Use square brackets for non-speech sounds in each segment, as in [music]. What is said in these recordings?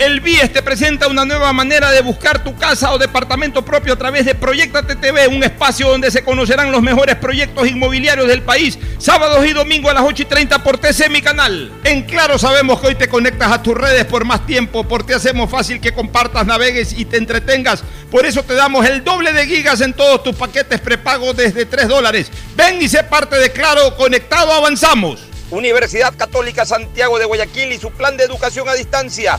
El BIES te presenta una nueva manera de buscar tu casa o departamento propio a través de Proyecta TV, un espacio donde se conocerán los mejores proyectos inmobiliarios del país, sábados y domingos a las 8 y 30 por TC Mi Canal. En Claro sabemos que hoy te conectas a tus redes por más tiempo, porque hacemos fácil que compartas, navegues y te entretengas. Por eso te damos el doble de gigas en todos tus paquetes prepago desde 3 dólares. Ven y sé parte de Claro, conectado avanzamos. Universidad Católica Santiago de Guayaquil y su plan de educación a distancia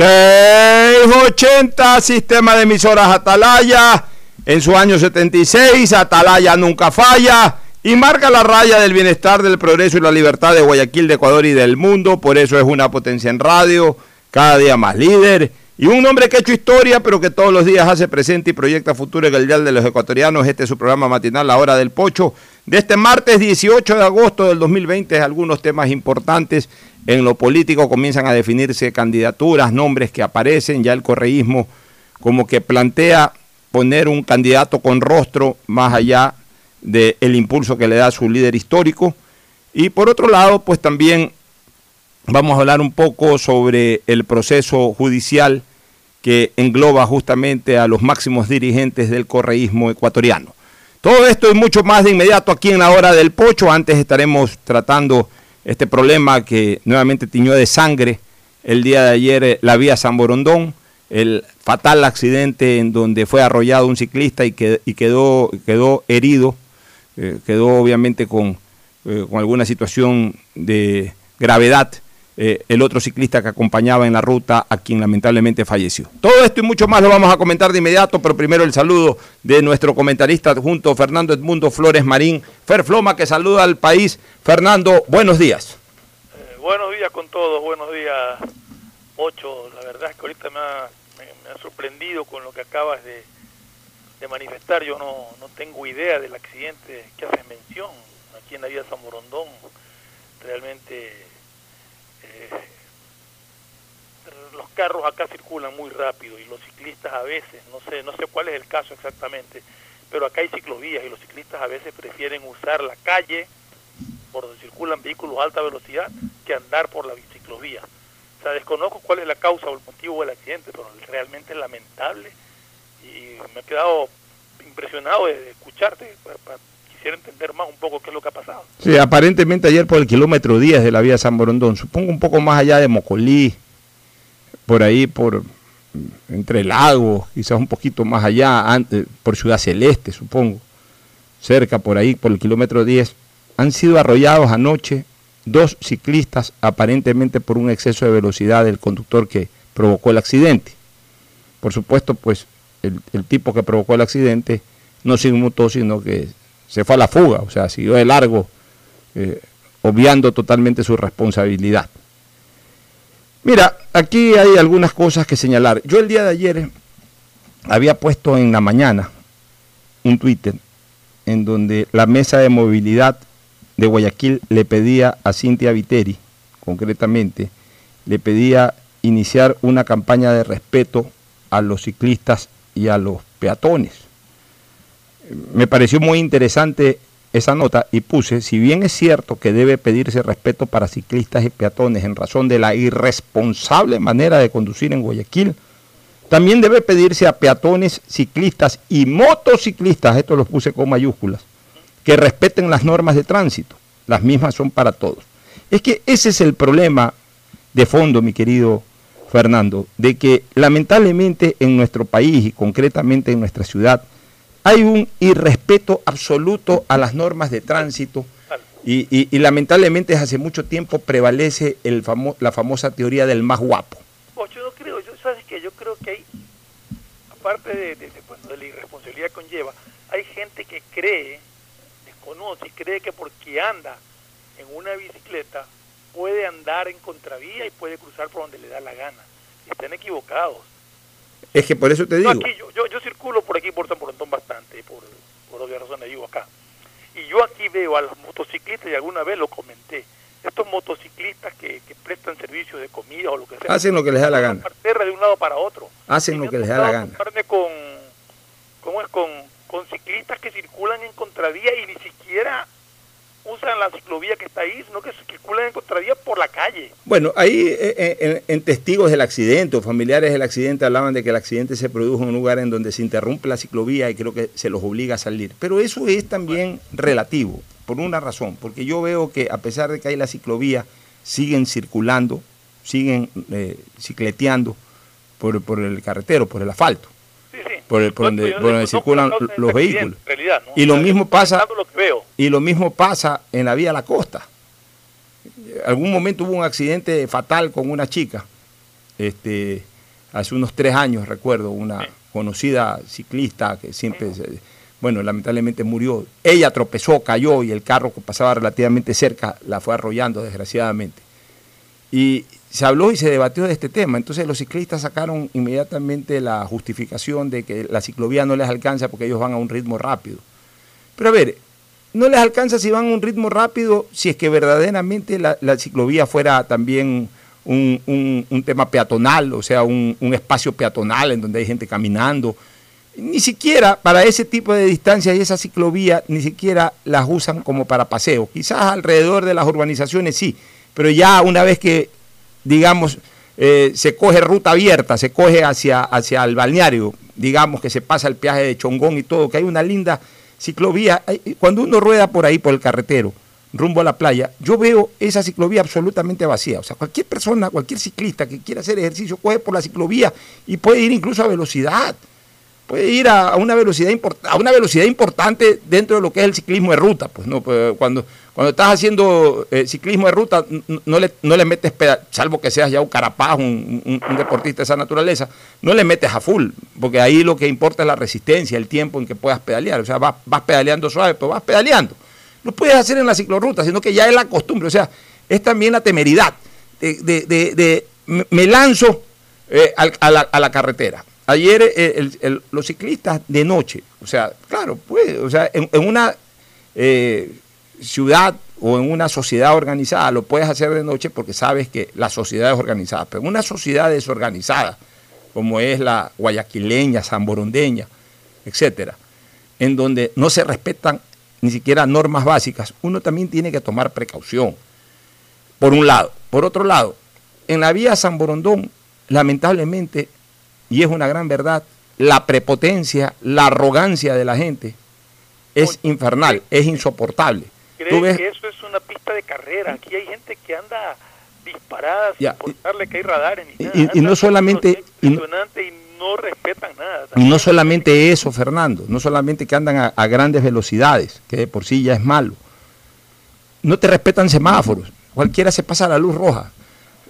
680, sistema de emisoras Atalaya. En su año 76, Atalaya nunca falla y marca la raya del bienestar, del progreso y la libertad de Guayaquil, de Ecuador y del mundo. Por eso es una potencia en radio, cada día más líder. Y un hombre que ha hecho historia, pero que todos los días hace presente y proyecta futuro en el Dial de los Ecuatorianos. Este es su programa matinal, La Hora del Pocho, de este martes 18 de agosto del 2020. Algunos temas importantes en lo político comienzan a definirse candidaturas, nombres que aparecen, ya el correísmo como que plantea poner un candidato con rostro más allá del impulso que le da su líder histórico. Y por otro lado, pues también vamos a hablar un poco sobre el proceso judicial que engloba justamente a los máximos dirigentes del correísmo ecuatoriano. Todo esto y mucho más de inmediato aquí en la hora del pocho. Antes estaremos tratando este problema que nuevamente tiñó de sangre el día de ayer eh, la vía San Borondón, el fatal accidente en donde fue arrollado un ciclista y, y quedó, herido, eh, quedó obviamente eh, con alguna situación de gravedad eh, el otro ciclista que acompañaba en la ruta, a quien lamentablemente falleció. Todo esto y mucho más lo vamos a comentar de inmediato, pero primero el saludo de nuestro comentarista junto Fernando Edmundo Flores Marín, Fer Floma, que saluda al país. Fernando, buenos días. Eh, buenos días con todos, buenos días, Ocho. La verdad es que ahorita me ha, sorprendido con lo que acabas de, manifestar. Yo no, no tengo idea del accidente que haces mención aquí en la vía San Morondón. Realmente los carros acá circulan muy rápido y los ciclistas a veces, no sé, no sé cuál es el caso exactamente, pero acá hay ciclovías y los ciclistas a veces prefieren usar la calle por donde circulan vehículos a alta velocidad que andar por la ciclovía. O sea, desconozco cuál es la causa o el motivo del accidente, pero realmente es lamentable y me he quedado impresionado de escucharte quisiera entender más un poco qué es lo que ha pasado. Sí, aparentemente ayer por el kilómetro 10 de la vía San Borondón, supongo un poco más allá de Mocolí, por ahí por entre lagos, quizás un poquito más allá, antes, por Ciudad Celeste, supongo, cerca por ahí, por el kilómetro 10, han sido arrollados anoche dos ciclistas aparentemente por un exceso de velocidad del conductor que provocó el accidente. Por supuesto, pues el, tipo que provocó el accidente no se inmutó, sino que se fue a la fuga, o sea, siguió de largo, eh, obviando totalmente su responsabilidad. Mira, aquí hay algunas cosas que señalar. Yo el día de ayer había puesto en la mañana un Twitter en donde la mesa de movilidad de Guayaquil le pedía a Cintia Viteri, concretamente, le pedía iniciar una campaña de respeto a los ciclistas y a los peatones. Me pareció muy interesante esa nota y puse, si bien es cierto que debe pedirse respeto para ciclistas y peatones en razón de la irresponsable manera de conducir en Guayaquil, también debe pedirse a peatones, ciclistas y motociclistas, esto los puse con mayúsculas, que respeten las normas de tránsito. Las mismas son para todos. Es que ese es el problema de fondo, mi querido Fernando, de que lamentablemente en nuestro país y concretamente en nuestra ciudad hay un irrespeto absoluto a las normas de tránsito y, lamentablemente desde hace mucho tiempo prevalece el la famosa teoría del más guapo yo creo que hay, aparte de, de, de, la irresponsabilidad que conlleva, hay gente que cree, desconoce y cree que porque anda en una bicicleta puede andar en contravía y puede cruzar por donde le da la gana. Están equivocados. Es que por eso te digo. yo, yo, circulo por aquí por San Borondón bastante, por, por obvias razones vivo acá. Y yo aquí veo a los motociclistas y alguna vez lo comenté estos motociclistas que, prestan servicio de comida o lo que sea. Hacen lo que les da la gana. de un lado para otro. Hacen lo que les da la gana. Con, ¿cómo es? Con, con ciclistas que circulan en contravía y ni siquiera usan la ciclovía que está ahí, sino que circulan en contravía por la calle. Bueno, ahí eh, eh, en, testigos del accidente o familiares del accidente hablaban de que el accidente se produjo en un lugar en donde se interrumpe la ciclovía y creo que se los obliga a salir. Pero eso es también relativo por una razón, porque yo veo que a pesar de que hay la ciclovía, siguen circulando, siguen eh, cicleteando por, por, el carretero, por el asfalto, por, donde, circulan los vehículos. Y lo mismo pasa y lo mismo pasa en la vía a la costa. Algún momento hubo un accidente fatal con una chica, este, hace unos tres años recuerdo, una conocida ciclista que siempre bueno, lamentablemente murió. Ella tropezó, cayó y el carro que pasaba relativamente cerca la fue arrollando, desgraciadamente. Y se habló y se debatió de este tema. Entonces los ciclistas sacaron inmediatamente la justificación de que la ciclovía no les alcanza porque ellos van a un ritmo rápido. Pero a ver, no les alcanza si van a un ritmo rápido si es que verdaderamente la, ciclovía fuera también un, tema peatonal, o sea, un, un espacio peatonal en donde hay gente caminando ni siquiera para ese tipo de distancia y esa ciclovía, ni siquiera las usan como para paseo. Quizás alrededor de las urbanizaciones sí, pero ya una vez que, digamos, eh, se coge ruta abierta, se coge hacia, hacia el balneario, digamos que se pasa el peaje de Chongón y todo, que hay una linda ciclovía. Cuando uno rueda por ahí, por el carretero, rumbo a la playa, yo veo esa ciclovía absolutamente vacía. O sea, cualquier persona, cualquier ciclista que quiera hacer ejercicio, coge por la ciclovía y puede ir incluso a velocidad puede ir a, una velocidad a una velocidad importante dentro de lo que es el ciclismo de ruta. Pues no, pues, cuando, cuando estás haciendo eh, ciclismo de ruta, no le, no le metes, salvo que seas ya un carapaz, un, deportista de esa naturaleza, no le metes a full, porque ahí lo que importa es la resistencia, el tiempo en que puedas pedalear. O sea, vas, vas pedaleando suave, pero vas pedaleando. No puedes hacer en la ciclorruta, sino que ya es la costumbre. O sea, es también la temeridad de, me lanzo eh, a, la, a la carretera Ayer eh, los ciclistas de noche, o sea, claro, pues, o sea, en, una ciudad o en una sociedad organizada lo puedes hacer de noche porque sabes que la sociedad es organizada, pero en una sociedad desorganizada, como es la guayaquileña, zamborondeña, etcétera, en donde no se respetan ni siquiera normas básicas, uno también tiene que tomar precaución, por un lado. Por otro lado, en la vía San Borondón, lamentablemente, y es una gran verdad, la prepotencia, la arrogancia de la gente es infernal, es insoportable. ¿Crees que eso es una pista de carrera? Aquí hay gente que anda disparada sin importarle que hay radares ni nada. Y, no solamente... Y no, respetan nada. Y no solamente eso, Fernando, no solamente que andan a, grandes velocidades, que de por sí ya es malo. No te respetan semáforos, cualquiera se pasa la luz roja.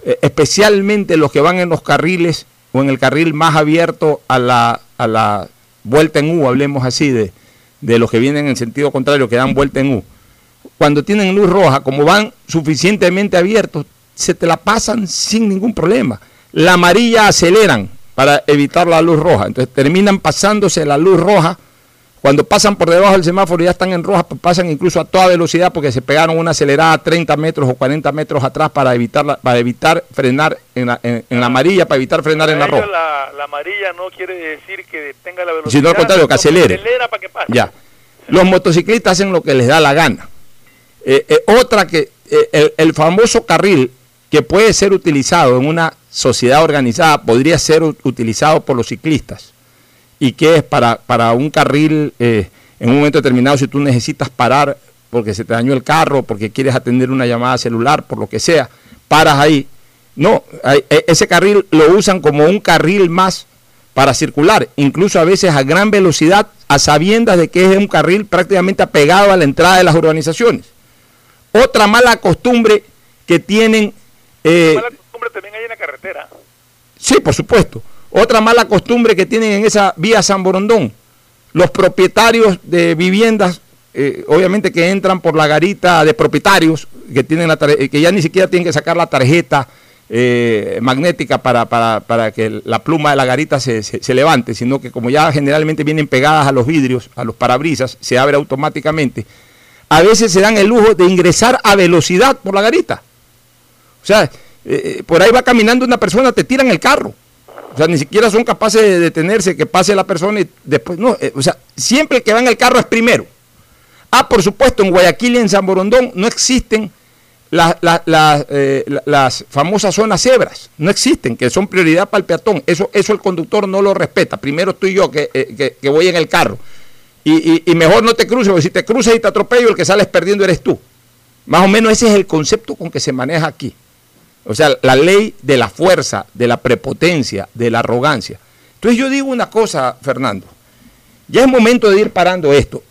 Eh, especialmente los que van en los carriles o en el carril más abierto a la, a la vuelta en U, hablemos así, de, de los que vienen en sentido contrario, que dan vuelta en U. Cuando tienen luz roja, como van suficientemente abiertos, se te la pasan sin ningún problema. La amarilla aceleran, para evitar la luz roja. Entonces terminan pasándose la luz roja. Cuando pasan por debajo del semáforo y ya están en roja, pues pasan incluso a toda velocidad porque se pegaron una acelerada a 30 metros o 40 metros atrás para evitar, para evitar frenar en la, en, la amarilla, para evitar frenar en la roja. La, amarilla no quiere decir que tenga la velocidad. Sino al contrario, que acelere. para que pase. Ya. Los motociclistas hacen lo que les da la gana. Eh, eh, otra que eh, el, famoso carril que puede ser utilizado en una sociedad organizada podría ser utilizado por los ciclistas y que es para, para un carril en un momento determinado si tú necesitas parar porque se te dañó el carro, porque quieres atender una llamada celular, por lo que sea, paras ahí. No, ese carril lo usan como un carril más para circular, incluso a veces a gran velocidad, a sabiendas de que es un carril prácticamente apegado a la entrada de las urbanizaciones. Otra mala costumbre que tienen... Eh, mala costumbre también hay en la carretera. Sí, por supuesto. Otra mala costumbre que tienen en esa vía San Borondón. Los propietarios de viviendas, eh, obviamente que entran por la garita de propietarios, que, tienen la que ya ni siquiera tienen que sacar la tarjeta eh, magnética para, para, que la pluma de la garita se, se, levante, sino que como ya generalmente vienen pegadas a los vidrios, a los parabrisas, se abre automáticamente a veces se dan el lujo de ingresar a velocidad por la garita. O sea, eh, eh, por ahí va caminando una persona, te tiran el carro. O sea, ni siquiera son capaces de detenerse, que pase la persona y después, no, eh, o sea, siempre el que va en el carro es primero. Ah, por supuesto, en Guayaquil y en San Borondón no existen las famosas zonas cebras, no existen, que son prioridad para el peatón. Eso, eso el conductor no lo respeta. Primero estoy yo que, que voy en el carro. Y, mejor no te cruces, porque si te cruzas y te atropello, el que sales perdiendo eres tú. Más o menos ese es el concepto con que se maneja aquí. O sea, la ley de la fuerza, de la prepotencia, de la arrogancia. Entonces yo digo una cosa, Fernando. Ya es momento de ir parando esto.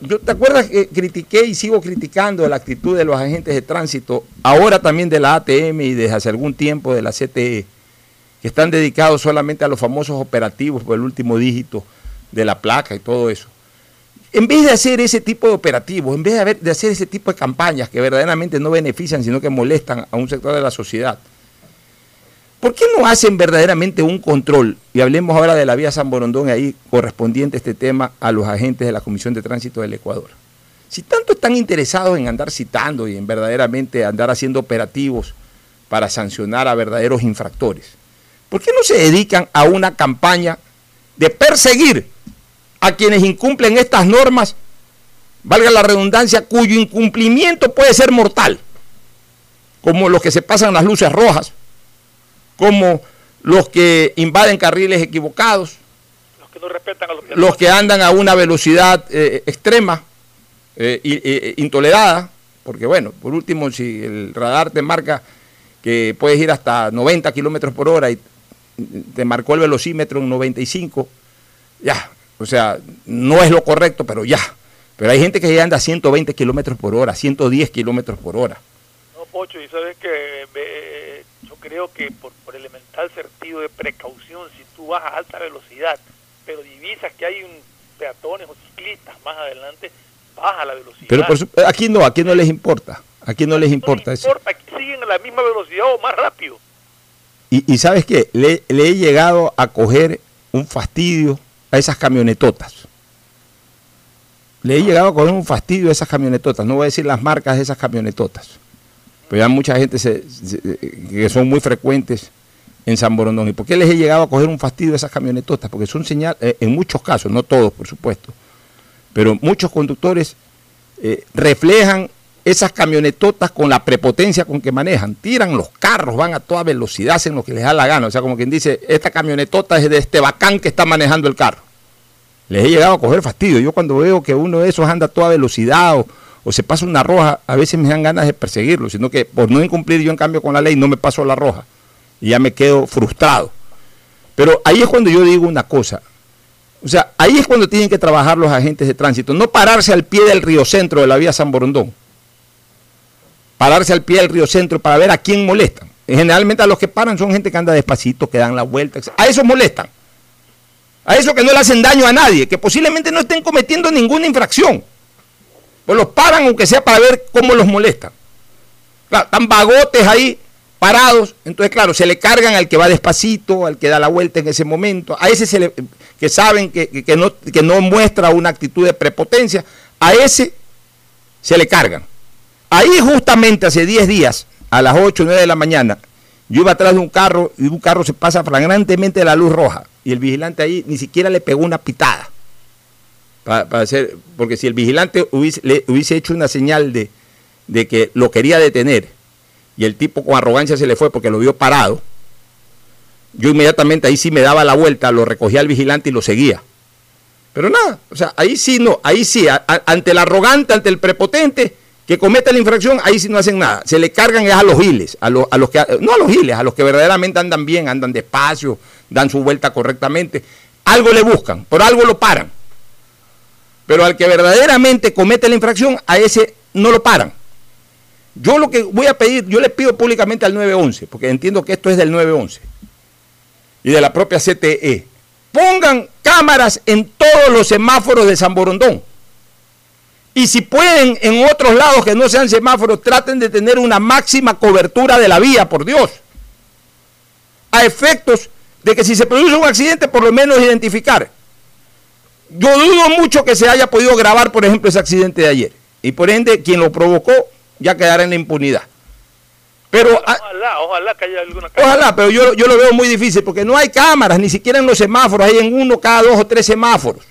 Yo, ¿Te acuerdas que critiqué y sigo criticando la actitud de los agentes de tránsito, ahora también de la ATM y desde hace algún tiempo de la CTE, que están dedicados solamente a los famosos operativos por el último dígito de la placa y todo eso? En vez de hacer ese tipo de operativos, en vez de, hacer ese tipo de campañas que verdaderamente no benefician, sino que molestan a un sector de la sociedad, ¿por qué no hacen verdaderamente un control? Y hablemos ahora de la vía San Borondón, ahí correspondiente este tema a los agentes de la Comisión de Tránsito del Ecuador. Si tanto están interesados en andar citando y en verdaderamente andar haciendo operativos para sancionar a verdaderos infractores, ¿por qué no se dedican a una campaña de perseguir a quienes incumplen estas normas, valga la redundancia, cuyo incumplimiento puede ser mortal, como los que se pasan las luces rojas, como los que invaden carriles equivocados, los que, no respetan a los, los que andan a una velocidad eh, extrema, eh, eh, intolerada, porque bueno, por último, si el radar te marca que puedes ir hasta 90 kilómetros por hora y te marcó el velocímetro en 95, ya, o sea, no es lo correcto, pero ya. Pero hay gente que ya anda a 120 kilómetros por hora, 110 kilómetros por hora. No, Pocho, y sabes que yo creo que por, elemental sentido de precaución, si tú vas a alta velocidad, pero divisas que hay un peatones o ciclistas más adelante, baja la velocidad. Pero aquí no, aquí no les importa. Aquí no les importa, no les importa aquí siguen a la misma velocidad o más rápido. Y, sabes qué, le, le he llegado a coger un fastidio a esas camionetotas. Le he llegado a coger un fastidio a esas camionetotas. No voy a decir las marcas de esas camionetotas. Pero ya mucha gente que son muy frecuentes en San Borondón. ¿Y por qué les he llegado a coger un fastidio a esas camionetotas? Porque son señal, eh, en muchos casos, no todos por supuesto, pero muchos conductores eh, reflejan esas camionetotas con la prepotencia con que manejan. Tiran los carros, van a toda velocidad, hacen lo que les da la gana. O sea, como quien dice, esta camionetota es de este bacán que está manejando el carro. Les he llegado a coger fastidio. Yo cuando veo que uno de esos anda a toda velocidad o, se pasa una roja, a veces me dan ganas de perseguirlo, sino que por no incumplir yo en cambio con la ley no me paso la roja y ya me quedo frustrado. Pero ahí es cuando yo digo una cosa. O sea, ahí es cuando tienen que trabajar los agentes de tránsito, no pararse al pie del río centro de la vía San Borondón pararse al pie del río centro para ver a quién molestan. Generalmente a los que paran son gente que anda despacito, que dan la vuelta. A esos molestan. A esos que no le hacen daño a nadie, que posiblemente no estén cometiendo ninguna infracción. Pues los paran aunque sea para ver cómo los molestan. están vagotes ahí parados, entonces claro, se le cargan al que va despacito, al que da la vuelta en ese momento, a ese se le, que saben que, que, no, que no muestra una actitud de prepotencia, a ese se le cargan. Ahí justamente hace 10 días, a las 8 o 9 de la mañana, yo iba atrás de un carro y un carro se pasa flagrantemente la luz roja y el vigilante ahí ni siquiera le pegó una pitada. Para, hacer, porque si el vigilante hubiese, le hubiese hecho una señal de, de que lo quería detener y el tipo con arrogancia se le fue porque lo vio parado, yo inmediatamente ahí sí me daba la vuelta, lo recogía al vigilante y lo seguía. Pero nada, o sea, ahí sí no, ahí sí, ante el arrogante, ante el prepotente que cometa la infracción, ahí sí no hacen nada. Se le cargan a los giles, a los, a los que, no a los giles, a los que verdaderamente andan bien, andan despacio, dan su vuelta correctamente. Algo le buscan, por algo lo paran. Pero al que verdaderamente comete la infracción, a ese no lo paran. Yo lo que voy a pedir, yo le pido públicamente al 911, porque entiendo que esto es del 911 y de la propia CTE. Pongan cámaras en todos los semáforos de San Borondón. Y si pueden en otros lados que no sean semáforos, traten de tener una máxima cobertura de la vía, por Dios. A efectos de que si se produce un accidente, por lo menos identificar. Yo dudo mucho que se haya podido grabar, por ejemplo, ese accidente de ayer. Y por ende, quien lo provocó ya quedará en la impunidad. Pero, ah, ojalá, ojalá que haya alguna cámara. Ojalá, pero yo, yo lo veo muy difícil porque no hay cámaras, ni siquiera en los semáforos, hay en uno cada dos o tres semáforos.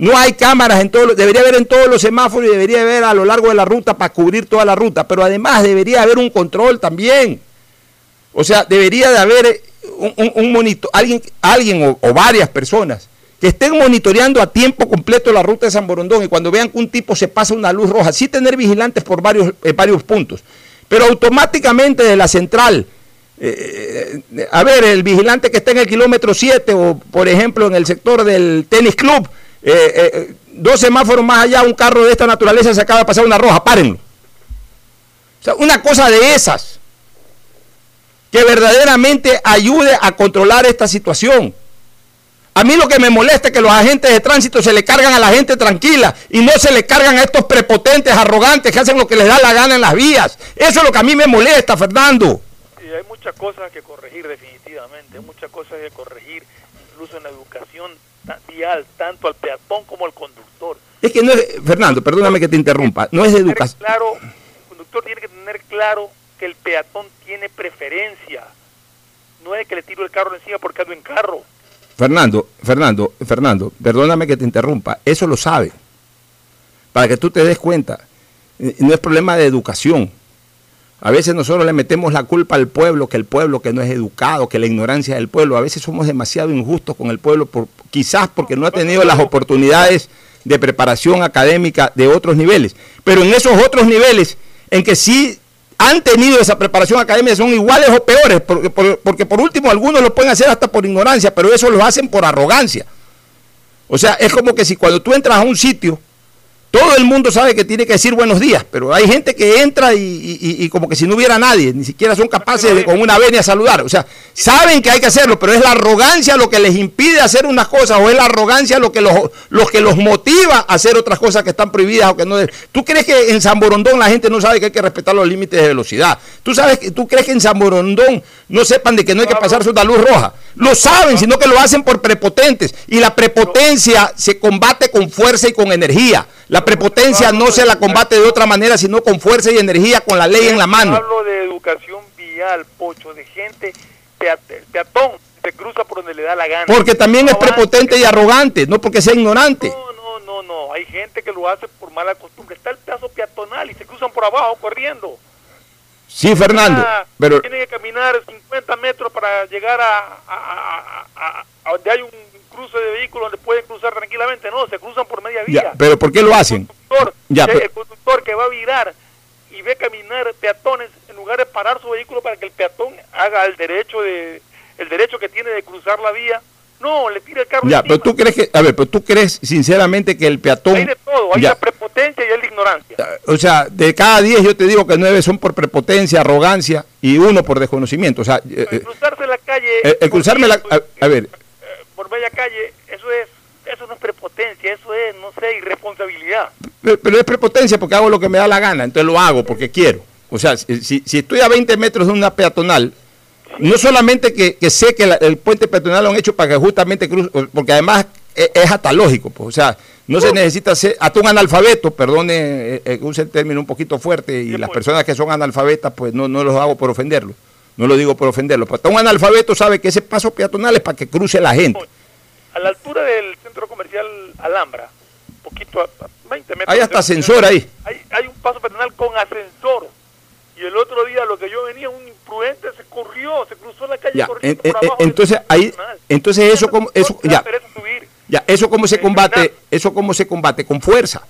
No hay cámaras en todos debería haber en todos los semáforos y debería haber a lo largo de la ruta para cubrir toda la ruta, pero además debería haber un control también. O sea, debería de haber un, monitor, alguien, alguien o, varias personas que estén monitoreando a tiempo completo la ruta de San Borondón y cuando vean que un tipo se pasa una luz roja, sí tener vigilantes por varios, varios puntos, pero automáticamente de la central, eh, eh, a ver, el vigilante que está en el kilómetro 7 o por ejemplo en el sector del tenis club, eh, dos semáforos más allá, un carro de esta naturaleza se acaba de pasar una roja, párenlo. O sea, una cosa de esas que verdaderamente ayude a controlar esta situación. A mí lo que me molesta es que los agentes de tránsito se le cargan a la gente tranquila y no se le cargan a estos prepotentes, arrogantes que hacen lo que les da la gana en las vías. Eso es lo que a mí me molesta, Fernando. Sí, hay muchas cosas que corregir definitivamente, muchas cosas que corregir, incluso en la vial, tanto al peatón como al conductor. Es que no es, Fernando, perdóname que te interrumpa, no es de educación. Claro, el conductor tiene que tener claro que el peatón tiene preferencia. No es que le tiro el carro encima porque ando en carro. Fernando, Fernando, Fernando, perdóname que te interrumpa, eso lo sabe. Para que tú te des cuenta, eh, no es problema de educación. A veces nosotros le metemos la culpa al pueblo, que el pueblo que no es educado, que la ignorancia del pueblo. A veces somos demasiado injustos con el pueblo, por, quizás porque no ha tenido las oportunidades de preparación académica de otros niveles. Pero en esos otros niveles, en que sí han tenido esa preparación académica son iguales o peores, porque porque por último algunos lo pueden hacer hasta por ignorancia, pero eso lo hacen por arrogancia. O sea, es como que si cuando tú entras a un sitio todo el mundo sabe que tiene que decir buenos días, pero hay gente que entra y, como que si no hubiera nadie, ni siquiera son capaces de con una venia saludar. O sea, saben que hay que hacerlo, pero es la arrogancia lo que les impide hacer unas cosas o es la arrogancia lo que los, que los motiva a hacer otras cosas que están prohibidas o que no. ¿Tú crees que en San Borondón la gente no sabe que hay que respetar los límites de velocidad? ¿Tú, sabes, ¿Tú crees que en San Borondón no sepan de que no hay que pasarse una luz roja? Lo saben, sino que lo hacen por prepotentes. Y la prepotencia se combate con fuerza y con energía. La prepotencia no se la combate de otra manera, sino con fuerza y energía, con la ley en la mano. Hablo de educación vial, pocho, de gente, peatón, se cruza por donde le da la gana. Porque también es prepotente y arrogante, no porque sea ignorante. No, no, no, no, hay gente que lo hace por mala costumbre. Está el paso peatonal y se cruzan por abajo corriendo. Sí, Fernando, pero... Tienen que caminar 50 metros para llegar a, a donde hay un cruce de vehículos donde pueden cruzar tranquilamente, no, se cruzan por media vía. pero ¿por qué lo hacen? El conductor, que va a virar y ve caminar peatones en lugar de parar su vehículo para que el peatón haga el derecho de el derecho que tiene de cruzar la vía, no, le tira el carro. Ya, pero tú crees que, a ver, pero tú crees sinceramente que el peatón. Hay de todo, hay la prepotencia y hay la ignorancia. O sea, de cada diez yo te digo que nueve son por prepotencia, arrogancia y uno por desconocimiento. O sea, eh, cruzarse la calle. El, cruzarme la. a ver, por media calle, eso es eso no es prepotencia, eso es, no sé, irresponsabilidad. Pero, es prepotencia porque hago lo que me da la gana, entonces lo hago porque quiero. O sea, si, si estoy a 20 metros de una peatonal, no solamente que, sé que el puente peatonal lo han hecho para que justamente cruce, porque además es, hasta lógico, pues, o sea, no se necesita ser, hasta un analfabeto, perdone, eh, eh, use el término un poquito fuerte, y las pues. personas que son analfabetas, pues no, no los hago por ofenderlo, no lo digo por ofenderlo, pero hasta un analfabeto sabe que ese paso peatonal es para que cruce la gente. A la altura del centro comercial Alhambra, poquito a 20 metros. Hay hasta ascensor ahí. Hay, hay un paso peatonal con ascensor y el otro día lo que yo venía, un imprudente se corrió, se cruzó la calle corriendo por abajo entonces ahí, entonces eso como eso ya, ya eso cómo se combate, eso cómo se combate con fuerza.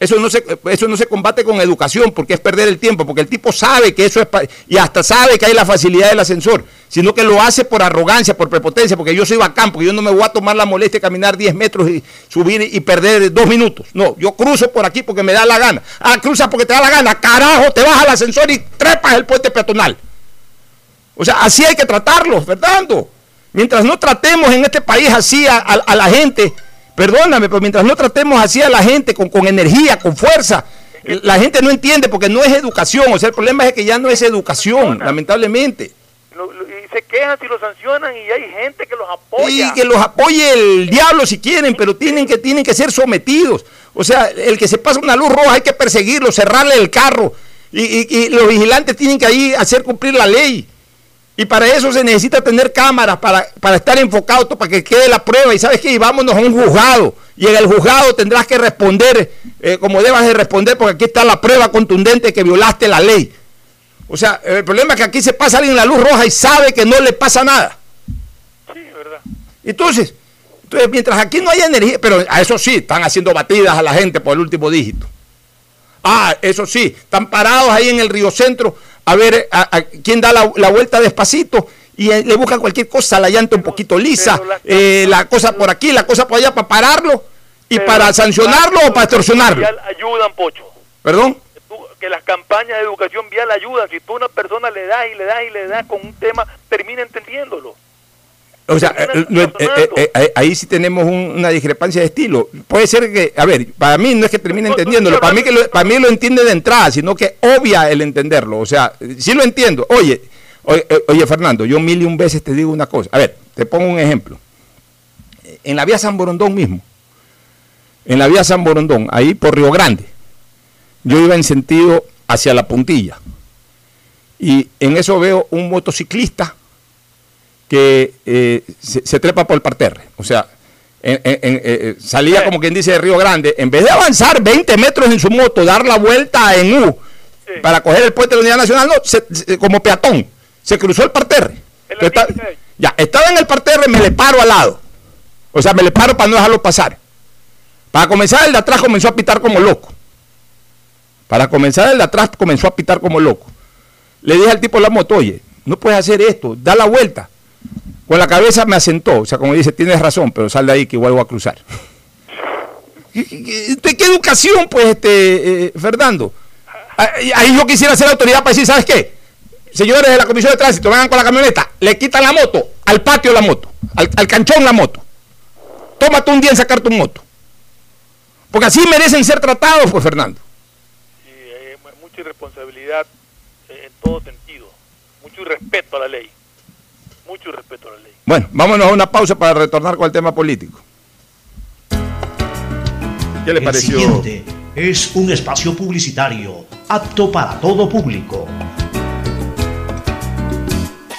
Eso no, se, eso no se combate con educación porque es perder el tiempo, porque el tipo sabe que eso es, y hasta sabe que hay la facilidad del ascensor, sino que lo hace por arrogancia, por prepotencia, porque yo soy bacán, porque yo no me voy a tomar la molestia de caminar 10 metros y subir y perder dos minutos. No, yo cruzo por aquí porque me da la gana. Ah, cruza porque te da la gana. Carajo, te vas al ascensor y trepas el puente peatonal. O sea, así hay que tratarlo, Fernando. Mientras no tratemos en este país así a la gente, Perdóname, pero mientras no tratemos así a la gente con, energía, con fuerza, la gente no entiende porque no es educación. O sea, el problema es que ya no es educación, lamentablemente. y se quejan si lo sancionan y hay gente que los apoya. Y que los apoye el diablo si quieren, pero tienen que, tienen que ser sometidos. O sea, el que se pasa una luz roja hay que perseguirlo, cerrarle el carro. Y, y los vigilantes tienen que ahí hacer cumplir la ley. Y para eso se necesita tener cámaras para, estar enfocado, para que quede la prueba. Y sabes qué, y vámonos a un juzgado. Y en el juzgado tendrás que responder eh, como debas de responder, porque aquí está la prueba contundente que violaste la ley. O sea, el problema es que aquí se pasa alguien en la luz roja y sabe que no le pasa nada. Sí, verdad. Entonces, entonces, mientras aquí no hay energía, pero a eso sí, están haciendo batidas a la gente por el último dígito. Ah, eso sí, están parados ahí en el río centro a ver a, quién da la, vuelta despacito y eh, le buscan cualquier cosa, la llanta un poquito lisa, eh, la cosa por aquí, la cosa por allá para pararlo y para sancionarlo o para extorsionarlo. Ayudan, Pocho. ¿Perdón? Que las campañas de educación vial ayudan. Si tú a una persona le das y le das y le das con un tema, termina entendiéndolo. O sea, eh, ahí sí tenemos una discrepancia de estilo. Puede ser que, a ver, para mí no es que termine entendiéndolo, para mí, que lo, para mí lo entiende de entrada, sino que obvia el entenderlo. O sea, sí lo entiendo. Oye, oye, Fernando, yo mil y un veces te digo una cosa. A ver, te pongo un ejemplo. En la vía San Borondón mismo, en la vía San Borondón, ahí por Río Grande, yo iba en sentido hacia la puntilla. Y en eso veo un motociclista que eh, se, trepa por el parterre. O sea, eh, salía como quien dice de Río Grande, en vez de avanzar 20 metros en su moto, dar la vuelta en U para coger el puente de la Unidad Nacional, no, como peatón, se cruzó el parterre. ya, estaba en el parterre, me le paro al lado. O sea, me le paro para no dejarlo pasar. Para comenzar, el de atrás comenzó a pitar como loco. Para comenzar, el de atrás comenzó a pitar como loco. Le dije al tipo de la moto, oye, no puedes hacer esto, da la vuelta. Con la cabeza me asentó, o sea, como dice, tienes razón, pero sal de ahí que igual voy a cruzar. ¿Qué, qué, educación, pues, este, eh, Fernando? Ahí yo quisiera ser autoridad para decir, ¿sabes qué? Señores de la Comisión de Tránsito, vengan con la camioneta, le quitan la moto, al patio la moto, al, canchón la moto. Tómate un día en sacarte un moto. Porque así merecen ser tratados, pues, Fernando. Sí, hay mucha irresponsabilidad en todo sentido, mucho irrespeto a la ley mucho respeto a la ley. Bueno, vámonos a una pausa para retornar con el tema político. ¿Qué le pareció? El siguiente es un espacio publicitario apto para todo público.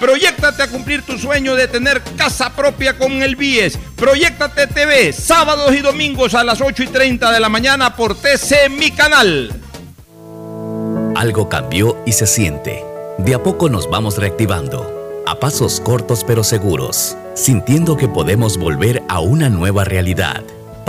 Proyectate a cumplir tu sueño de tener casa propia con el BIES. Proyectate TV, sábados y domingos a las 8 y 30 de la mañana por TC Mi Canal. Algo cambió y se siente. De a poco nos vamos reactivando, a pasos cortos pero seguros, sintiendo que podemos volver a una nueva realidad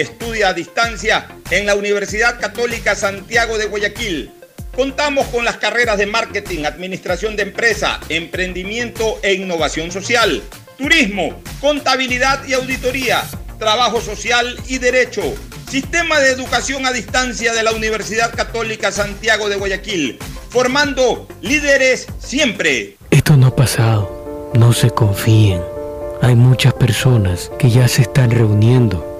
Estudia a distancia en la Universidad Católica Santiago de Guayaquil. Contamos con las carreras de marketing, administración de empresa, emprendimiento e innovación social, turismo, contabilidad y auditoría, trabajo social y derecho. Sistema de educación a distancia de la Universidad Católica Santiago de Guayaquil, formando líderes siempre. Esto no ha pasado, no se confíen. Hay muchas personas que ya se están reuniendo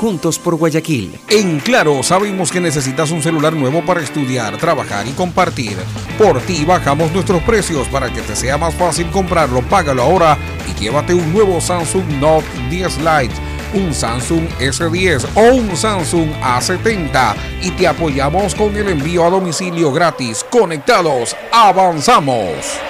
juntos por Guayaquil. En Claro, sabemos que necesitas un celular nuevo para estudiar, trabajar y compartir. Por ti bajamos nuestros precios para que te sea más fácil comprarlo. Págalo ahora y llévate un nuevo Samsung Note 10 Lite, un Samsung S10 o un Samsung A70 y te apoyamos con el envío a domicilio gratis. Conectados, avanzamos.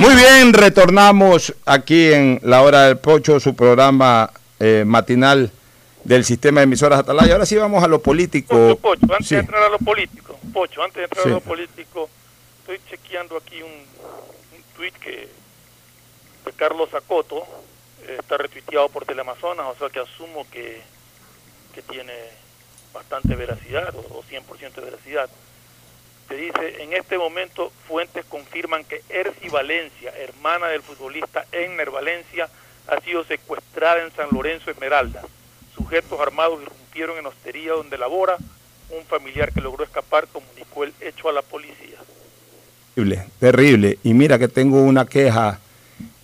Muy bien, retornamos aquí en La Hora del Pocho, su programa eh, matinal del sistema de emisoras Atalaya. Ahora sí vamos a lo político. Pocho, antes Sí. de entrar a lo político, Pocho, antes de entrar Sí. a lo político, estoy chequeando aquí un, un tuit que de Carlos Acoto eh, está retuiteado por Teleamazonas, o sea que asumo que, que tiene bastante veracidad o, o 100% de veracidad. Te dice, en este momento fuentes confirman que Erci Valencia, hermana del futbolista Enner Valencia, ha sido secuestrada en San Lorenzo Esmeralda. Sujetos armados irrumpieron en hostería donde labora. Un familiar que logró escapar comunicó el hecho a la policía. Terrible, terrible. Y mira que tengo una queja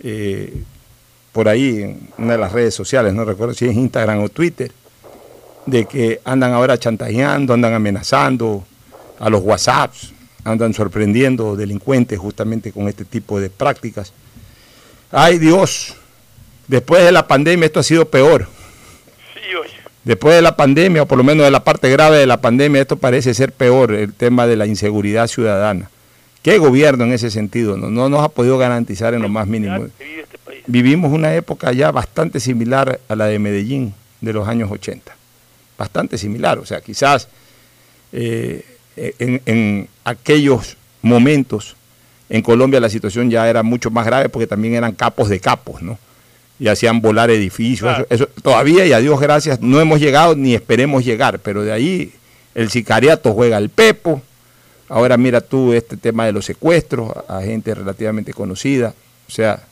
eh, por ahí en una de las redes sociales, no recuerdo si es Instagram o Twitter, de que andan ahora chantajeando, andan amenazando a los WhatsApps, andan sorprendiendo delincuentes justamente con este tipo de prácticas. Ay Dios, después de la pandemia esto ha sido peor. Sí, oye. Después de la pandemia, o por lo menos de la parte grave de la pandemia, esto parece ser peor, el tema de la inseguridad ciudadana. ¿Qué gobierno en ese sentido? No, no nos ha podido garantizar en lo más mínimo. Vivimos una época ya bastante similar a la de Medellín de los años 80. Bastante similar. O sea, quizás eh, en, en aquellos momentos en Colombia la situación ya era mucho más grave porque también eran capos de capos, ¿no? Y hacían volar edificios. Eso, eso- todavía, y a Dios gracias, no hemos llegado ni esperemos llegar, pero de ahí el sicariato juega el pepo. Ahora mira tú este tema de los secuestros a, a gente relativamente conocida. O sea,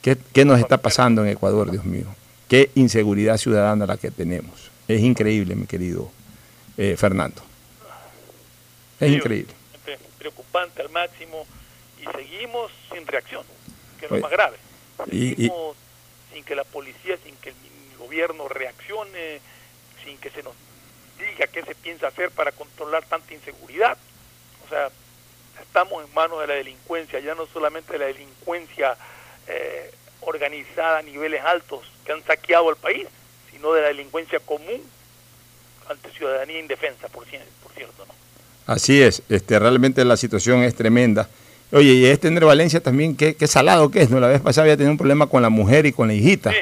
¿qué, qué nos está pasando en Ecuador, Dios mío? Qué inseguridad ciudadana la que tenemos. Es increíble, mi querido eh, Fernando. Es increíble. Preocupante al máximo y seguimos sin reacción, que es lo más grave. y- y- Seguimos sin que la policía, sin que el gobierno reaccione, sin que se nos diga qué se piensa hacer para controlar tanta inseguridad. O sea, estamos en manos de la delincuencia, ya no solamente de la delincuencia eh, organizada a niveles altos que han saqueado el país, sino de la delincuencia común ante ciudadanía indefensa, por, por cierto, ¿no? Así es, este, realmente la situación es tremenda. Oye, y este Ender Valencia también, qué, qué salado que es, ¿no? La vez pasada había tenido un problema con la mujer y con la hijita.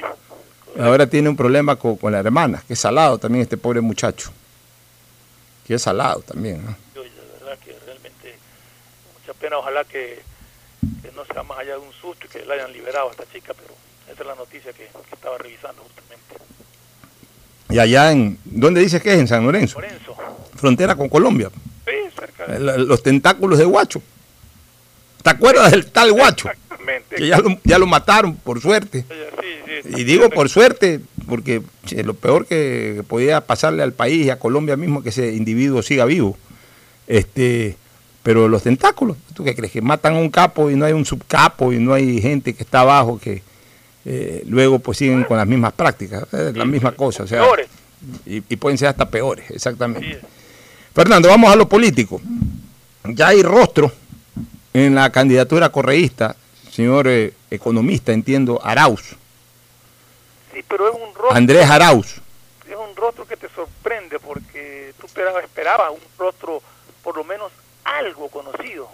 Ahora tiene un problema con, con la hermana. Qué salado también este pobre muchacho. Qué salado también, ¿no? Yo, de verdad que realmente mucha pena, ojalá que, que no sea más allá de un susto y que la hayan liberado a esta chica, pero esa es la noticia que, que estaba revisando justamente. Y allá en, ¿dónde dices que es? En San Lorenzo. Frontera con Colombia. Sí, cerca de... Los tentáculos de Guacho. ¿Te acuerdas del tal Guacho? Exactamente. Que ya lo, ya lo mataron, por suerte. Y digo por suerte, porque che, lo peor que podía pasarle al país y a Colombia mismo es que ese individuo siga vivo. Este, pero los tentáculos, ¿tú qué crees? Que matan a un capo y no hay un subcapo y no hay gente que está abajo que eh, luego pues siguen con las mismas prácticas, es la misma cosa. O sea, Peores. y, y pueden ser hasta peores, exactamente. Fernando, vamos a lo político. Ya hay rostro en la candidatura correísta, señor eh, economista, entiendo, Arauz, Sí, pero es un rostro, Andrés Arauz. es un rostro que te sorprende porque tú esperabas, esperabas un rostro por lo menos algo conocido.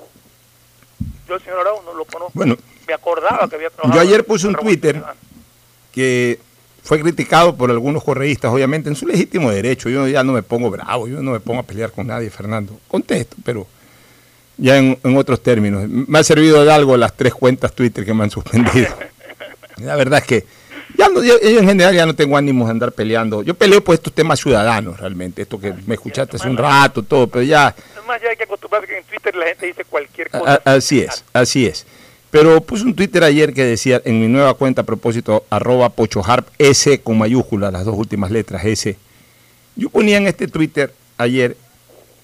Yo al señor Arauz no lo conozco. Bueno, Me acordaba que había trabajado Yo ayer puse un Twitter que fue criticado por algunos correístas, obviamente en su legítimo derecho. Yo ya no me pongo bravo, yo no me pongo a pelear con nadie, Fernando. Contesto, pero ya en, en otros términos. Me ha servido de algo las tres cuentas Twitter que me han suspendido. [laughs] La verdad es que ya no, yo, yo en general ya no tengo ánimos de andar peleando. Yo peleo por estos temas ciudadanos realmente, esto que me escuchaste hace un rato, todo, pero ya Además ya hay que acostumbrarse que en Twitter la gente dice cualquier cosa. a- así es, así es. Pero puse un Twitter ayer que decía en mi nueva cuenta a propósito, arroba pochoharp, S con mayúscula, las dos últimas letras, S. Yo ponía en este Twitter ayer,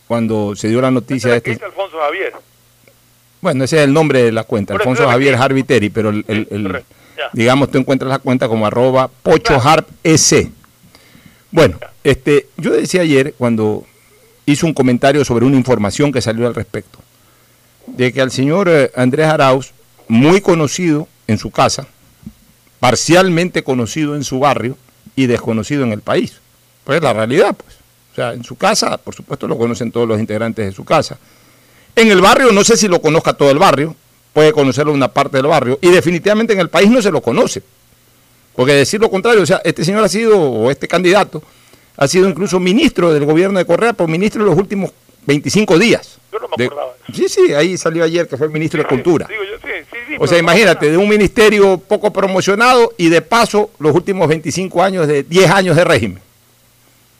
cuando se dio la noticia de ¿Qué este... Alfonso Javier? Bueno, ese es el nombre de la cuenta, Por Alfonso Javier. Harviteri, pero el, el- el- Ya. digamos, tú encuentras la cuenta como arroba pochoharp, S. Bueno, este, yo decía ayer, cuando hice un comentario sobre una información que salió al respecto, de que al señor eh, Andrés Arauz, muy conocido en su casa, parcialmente conocido en su barrio y desconocido en el país. Pues es la realidad, pues. O sea, en su casa, por supuesto, lo conocen todos los integrantes de su casa. En el barrio, no sé si lo conozca todo el barrio, puede conocerlo una parte del barrio, y definitivamente en el país no se lo conoce. Porque decir lo contrario, o sea, este señor ha sido, o este candidato, ha sido incluso ministro del gobierno de Correa, por ministro en los últimos 25 días. Yo no me De- acordaba. sí, sí, ahí salió ayer que fue ministro de Cultura. Digo yo, O sea, imagínate, de un ministerio poco promocionado y de paso los últimos 25 años de 10 años de régimen.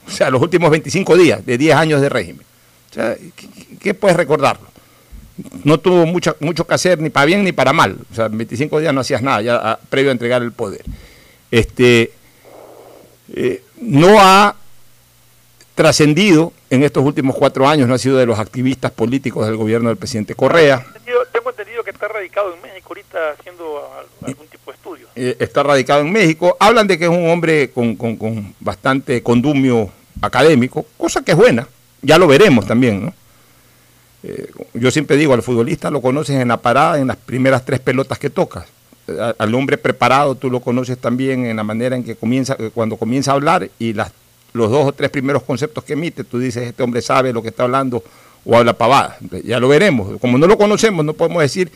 O sea, los últimos 25 días de 10 años de régimen. O sea, ¿qué, puedes recordarlo? No tuvo mucho, mucho que hacer ni para bien ni para mal. O sea, en 25 días no hacías nada, ya previo a entregar el poder. Este, eh, no ha trascendido en estos últimos cuatro años, no ha sido de los activistas políticos del gobierno del presidente Correa. Yo tengo entendido que está radicado en México ahorita haciendo al- algún tipo de estudio. eh, está radicado en México. Hablan de que es un hombre con, con- con bastante condumio académico, cosa que es buena. Ya lo veremos también, ¿no? Eh, yo siempre digo, al futbolista lo conoces en la parada, en las primeras tres pelotas que tocas. Al hombre preparado tú lo conoces también en la manera en que comienza, eh, cuando comienza a hablar y las, los dos o tres primeros conceptos que emite, tú dices, este hombre sabe lo que está hablando o habla pavada. Ya lo veremos. Como no lo conocemos, no podemos decir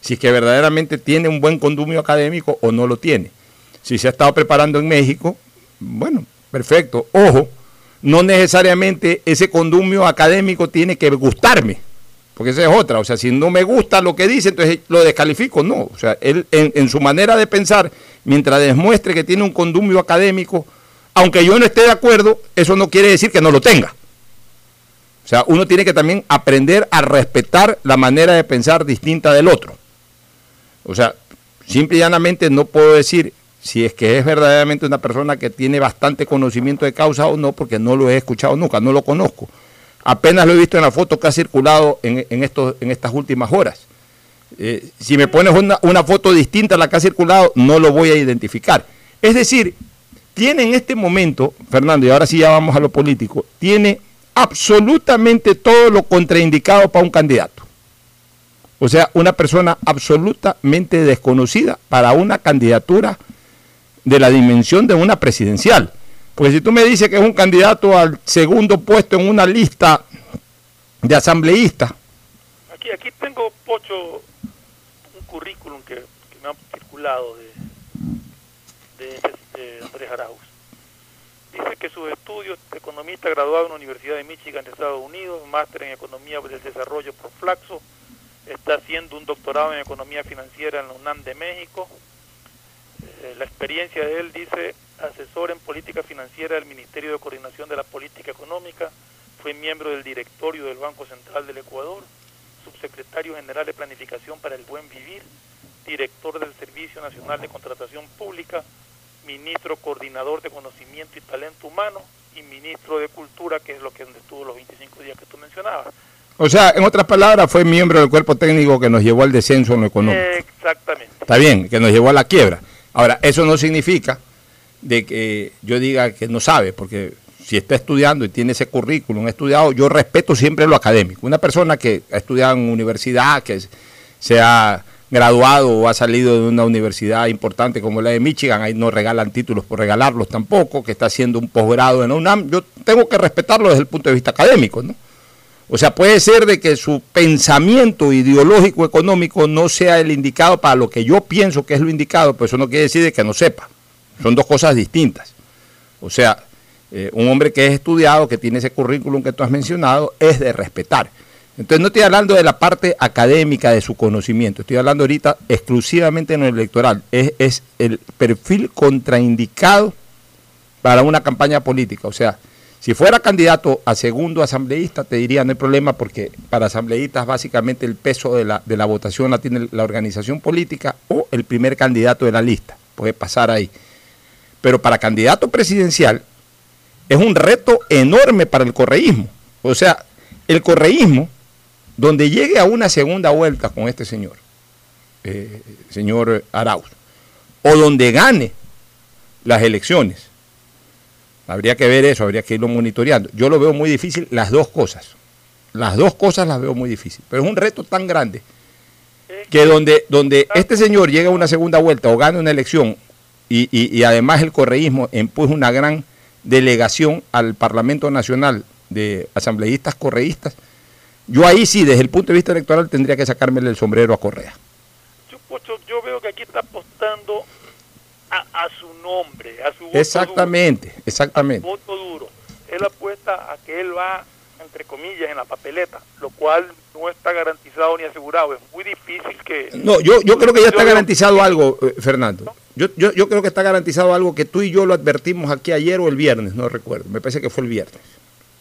si es que verdaderamente tiene un buen condumio académico o no lo tiene. Si se ha estado preparando en México, bueno, perfecto. Ojo, no necesariamente ese condumio académico tiene que gustarme, porque esa es otra. O sea, si no me gusta lo que dice, entonces lo descalifico. No, o sea, él en, en su manera de pensar, mientras demuestre que tiene un condumio académico, aunque yo no esté de acuerdo, eso no quiere decir que no lo tenga. O sea, uno tiene que también aprender a respetar la manera de pensar distinta del otro. O sea, simple y llanamente no puedo decir si es que es verdaderamente una persona que tiene bastante conocimiento de causa o no, porque no lo he escuchado nunca, no lo conozco. Apenas lo he visto en la foto que ha circulado en, estos, en estas últimas horas. Eh, si me pones una, una foto distinta a la que ha circulado, no lo voy a identificar. Es decir, tiene en este momento, Fernando, y ahora sí ya vamos a lo político, tiene absolutamente todo lo contraindicado para un candidato. O sea, una persona absolutamente desconocida para una candidatura de la dimensión de una presidencial. Porque si tú me dices que es un candidato al segundo puesto en una lista de asambleístas, Aquí, aquí tengo, Pocho, un currículum que, me han circulado de, de Andrés Arauz. Dice que sus estudios economista graduado en la Universidad de Michigan de Estados Unidos, máster en Economía del Desarrollo por Flaxo, está haciendo un doctorado en Economía Financiera en la UNAM de México. Eh, la experiencia de él, dice, asesor en política financiera del Ministerio de Coordinación de la Política Económica, fue miembro del directorio del Banco Central del Ecuador, subsecretario general de Planificación para el Buen Vivir, director del Servicio Nacional de Contratación Pública, ministro coordinador de Conocimiento y Talento Humano y ministro de Cultura, que es lo que donde estuvo los 25 días que tú mencionabas. O sea, en otras palabras, fue miembro del cuerpo técnico que nos llevó al descenso en lo económico. Exactamente. Está bien, que nos llevó a la quiebra. Ahora, eso no significa de que yo diga que no sabe, porque si está estudiando y tiene ese currículum estudiado, yo respeto siempre lo académico. Una persona que ha estudiado en universidad, que se ha graduado o ha salido de una universidad importante como la de Michigan, ahí no regalan títulos por regalarlos tampoco, que está haciendo un posgrado en la UNAM, yo tengo que respetarlo desde el punto de vista académico, ¿no? O sea, puede ser de que su pensamiento ideológico económico no sea el indicado para lo que yo pienso que es lo indicado, pero eso no quiere decir de que no sepa. Son dos cosas distintas. O sea, eh, un hombre que es estudiado, que tiene ese currículum que tú has mencionado, es de respetar. Entonces no estoy hablando de la parte académica de su conocimiento, estoy hablando ahorita exclusivamente en lo electoral. Es, es el perfil contraindicado para una campaña política. O sea, si fuera candidato a segundo asambleísta, te diría no hay problema porque para asambleístas básicamente el peso de la, de la votación la tiene la organización política o el primer candidato de la lista. Puede pasar ahí. Pero para candidato presidencial es un reto enorme para el correísmo. O sea, el correísmo, donde llegue a una segunda vuelta con este señor, eh, señor Arauz, o donde gane las elecciones, Habría que ver eso, habría que irlo monitoreando. Yo lo veo muy difícil, las dos cosas. Las dos cosas las veo muy difícil. Pero es un reto tan grande que donde, donde este señor llega a una segunda vuelta o gane una elección y, y, además el correísmo empuje una gran delegación al Parlamento Nacional de asambleístas correístas, yo ahí sí, desde el punto de vista electoral, tendría que sacármele el sombrero a Correa. Yo, yo veo que aquí está apostando a, su nombre, a su voto Exactamente, duro, exactamente. voto duro. Él apuesta a que él va, entre comillas, en la papeleta, lo cual no está garantizado ni asegurado. Es muy difícil que... No, yo, yo creo que ya está garantizado algo, eh, Fernando. Yo, yo, yo creo que está garantizado algo que tú y yo lo advertimos aquí ayer o el viernes, no recuerdo. Me parece que fue el viernes.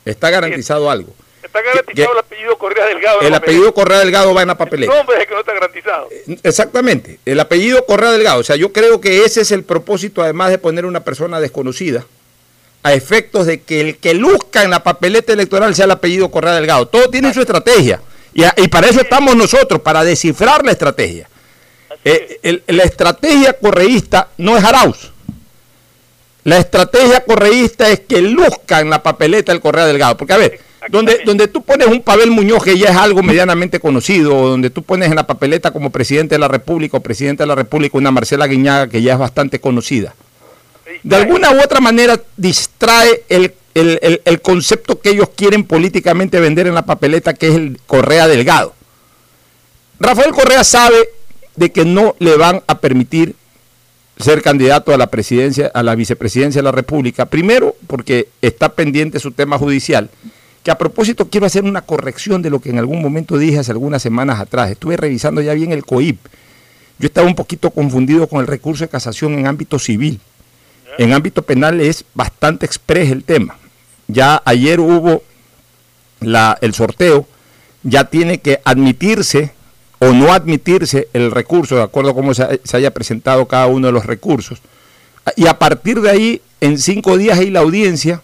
Está garantizado algo. Está garantizado el apellido Correa Delgado. El apellido Correa Delgado va en la papeleta. El nombre es el que no está garantizado. Eh, exactamente. El apellido Correa Delgado. O sea, yo creo que ese es el propósito, además de poner una persona desconocida, a efectos de que el que luzca en la papeleta electoral sea el apellido Correa Delgado. Todo tiene su estrategia. Y, y para eso estamos nosotros, para descifrar la estrategia. Eh, la estrategia correísta no es Arauz. La estrategia correísta es que luzca en la papeleta el Correa Delgado. Porque, a ver, donde, donde tú pones un Pavel Muñoz que ya es algo medianamente conocido, o donde tú pones en la papeleta como presidente de la República o presidente de la República una Marcela Guiñaga que ya es bastante conocida, de alguna u otra manera distrae el, el concepto que ellos quieren políticamente vender en la papeleta, que es el Correa Delgado. Rafael Correa sabe de que no le van a permitir ser candidato a la presidencia, a la vicepresidencia de la República, primero porque está pendiente su tema judicial que a propósito quiero hacer una corrección de lo que en algún momento dije hace algunas semanas atrás. Estuve revisando ya bien el COIP. Yo estaba un poquito confundido con el recurso de casación en ámbito civil. En ámbito penal es bastante express el tema. Ya ayer hubo la, el sorteo, ya tiene que admitirse o no admitirse el recurso, de acuerdo a cómo se, se haya presentado cada uno de los recursos. Y a partir de ahí, en cinco días hay la audiencia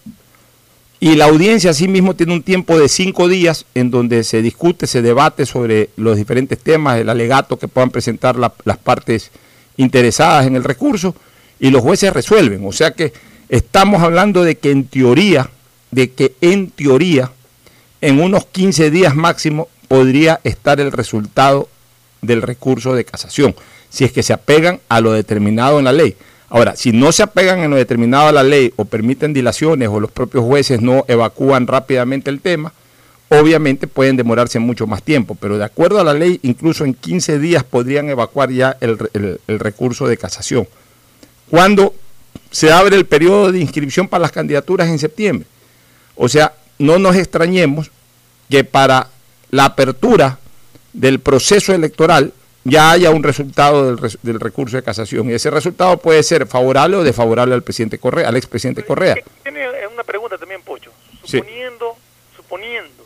y la audiencia asimismo tiene un tiempo de cinco días en donde se discute, se debate sobre los diferentes temas, el alegato que puedan presentar las partes interesadas en el recurso y los jueces resuelven. O sea que estamos hablando de que en teoría, de que en teoría, en unos 15 días máximo podría estar el resultado del recurso de casación, si es que se apegan a lo determinado en la ley. Ahora, si no se apegan en lo determinado a la ley o permiten dilaciones o los propios jueces no evacúan rápidamente el tema, obviamente pueden demorarse mucho más tiempo, pero de acuerdo a la ley, incluso en 15 días podrían evacuar ya el, recurso de casación. Cuando se abre el periodo de inscripción para las candidaturas en septiembre. O sea, no nos extrañemos que para la apertura del proceso electoral ya haya un resultado del, res- del recurso de casación. Y ese resultado puede ser favorable o desfavorable al presidente Correa, al expresidente Correa. Tiene una pregunta también, Pocho. Sí. Suponiendo, suponiendo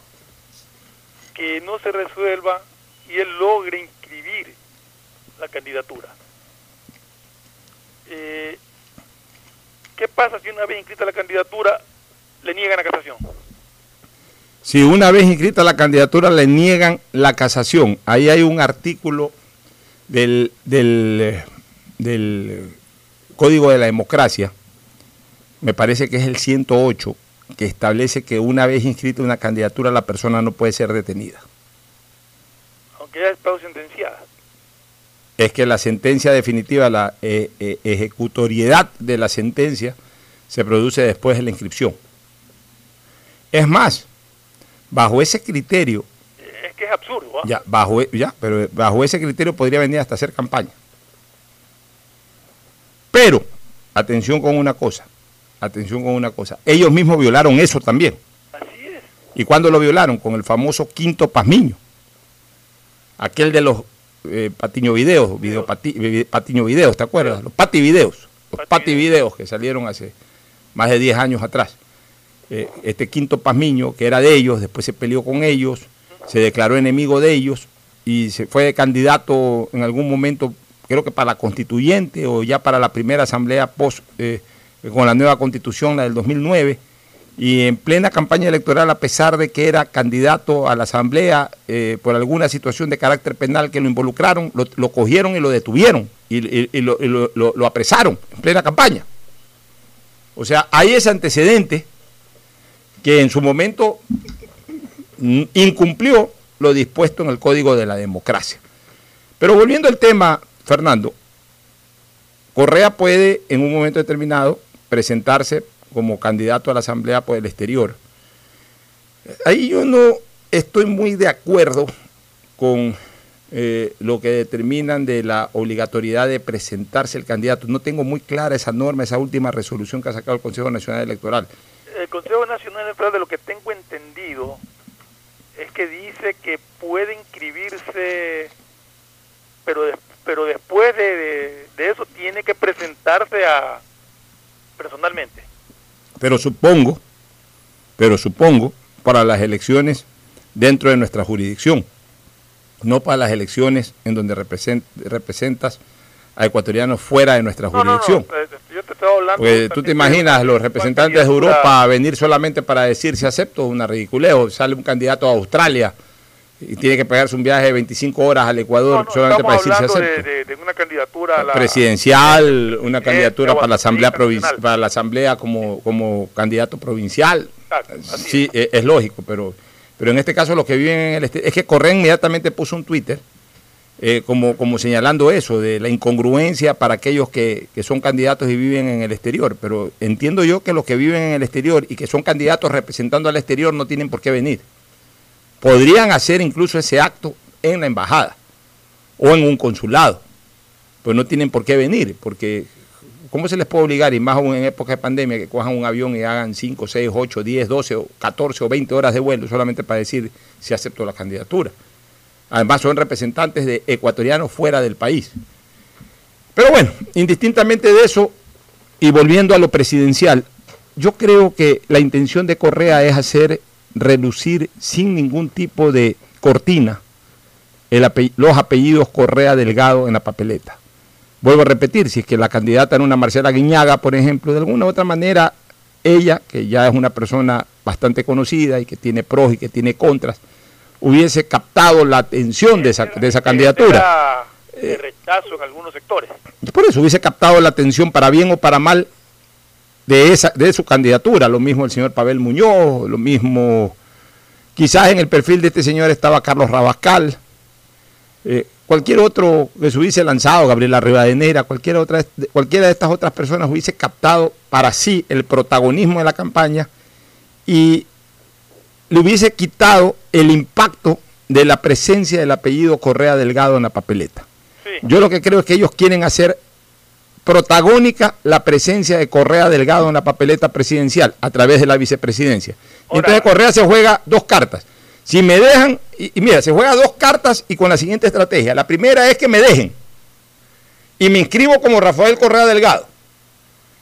que no se resuelva y él logre inscribir la candidatura. Eh, ¿Qué pasa si una vez inscrita la candidatura le niegan la casación? Si una vez inscrita la candidatura le niegan la casación, ahí hay un artículo del, del, del Código de la Democracia, me parece que es el 108, que establece que una vez inscrita una candidatura la persona no puede ser detenida. Aunque ya ha estado sentenciada. Es que la sentencia definitiva, la eh, eh, ejecutoriedad de la sentencia se produce después de la inscripción. Es más, bajo ese criterio, Es que es absurdo. ¿ah? Ya, bajo, e- ya, pero bajo ese criterio podría venir hasta hacer campaña. Pero, atención con una cosa, atención con una cosa. Ellos mismos violaron eso también. ¿Y cuándo lo violaron? Con el famoso quinto Pazmiño. Aquel de los eh, patiño videos, video pati- patiño videos, ¿te acuerdas? Los pati videos. Los pati videos que salieron hace más de 10 años atrás. Eh, este quinto Pazmiño, que era de ellos, después se peleó con ellos, se declaró enemigo de ellos y se fue candidato en algún momento, creo que para la constituyente o ya para la primera asamblea post, eh, con la nueva constitución, la del 2009, y en plena campaña electoral, a pesar de que era candidato a la asamblea eh, por alguna situación de carácter penal que lo involucraron, lo, lo cogieron y lo detuvieron y, lo, lo- lo- apresaron en plena campaña. O sea, hay ese antecedente que en su momento incumplió lo dispuesto en el Código de la Democracia. Pero volviendo al tema, Fernando, Correa puede en un momento determinado presentarse como candidato a la Asamblea por el exterior. Ahí yo no estoy muy de acuerdo con eh, lo que determinan de la obligatoriedad de presentarse el candidato. No tengo muy clara esa norma, esa última resolución que ha sacado el Consejo Nacional Electoral. El Consejo Nacional Electoral, de lo que tengo entendido, que dice que puede inscribirse, pero des- pero después de, de- de eso tiene que presentarse a personalmente. Pero supongo, pero supongo, para las elecciones dentro de nuestra jurisdicción, no para las elecciones en donde represent- representas a ecuatorianos fuera de nuestra jurisdicción. Eh, hablando. Pues tú te imaginas los representantes de Europa venir solamente para decir si acepto una ridiculeo. Sale un candidato a Australia y tiene que pegarse un viaje de 25 horas al Ecuador solamente para decir si acepto. de, de- de una candidatura a la Presidencial, una candidatura o para la asamblea para la asamblea como, como candidato provincial. Sí, e- es. lógico, pero, pero en este caso los que viven en el este- es que Correa inmediatamente puso un Twitter eh, como, como señalando eso, de la incongruencia para aquellos que, que son candidatos y viven en el exterior. Pero entiendo yo que los que viven en el exterior y que son candidatos representando al exterior no tienen por qué venir. Podrían hacer incluso ese acto en la embajada o en un consulado, pero no tienen por qué venir, porque ¿cómo se les puede obligar, y más aún en época de pandemia, que cojan un avión y hagan 5, 6, 8, 10, 12, o 14 o 20 horas de vuelo solamente para decir si acepto la candidatura? Además son representantes de ecuatorianos fuera del país. Pero bueno, indistintamente de eso, y volviendo a lo presidencial, yo creo que la intención de Correa es hacer relucir sin ningún tipo de cortina los apellidos Correa Delgado en la papeleta. Vuelvo a repetir, si es que la candidata era una Marcela Guiñaga, por ejemplo, de alguna u otra manera, ella, que ya es una persona bastante conocida y que tiene pros y que tiene contras, hubiese captado la atención de esa, de esa candidatura. Era de rechazo en algunos sectores. Por eso hubiese captado la atención para bien o para mal de, esa, de su candidatura. Lo mismo el señor Pavel Muñoz, lo mismo, quizás en el perfil de este señor estaba Carlos Rabascal, eh, cualquier otro que se hubiese lanzado, Gabriela Rivadeneira, cualquiera, otra, cualquiera de estas otras personas hubiese captado para sí el protagonismo de la campaña y le hubiese quitado el impacto de la presencia del apellido Correa Delgado en la papeleta. Yo lo que creo es que ellos quieren hacer protagónica la presencia de Correa Delgado en la papeleta presidencial a través de la vicepresidencia. Entonces Correa se juega dos cartas. Si me dejan, y, y mira, se juega dos cartas y con la siguiente estrategia. La primera es que me dejen y me inscribo como Rafael Correa Delgado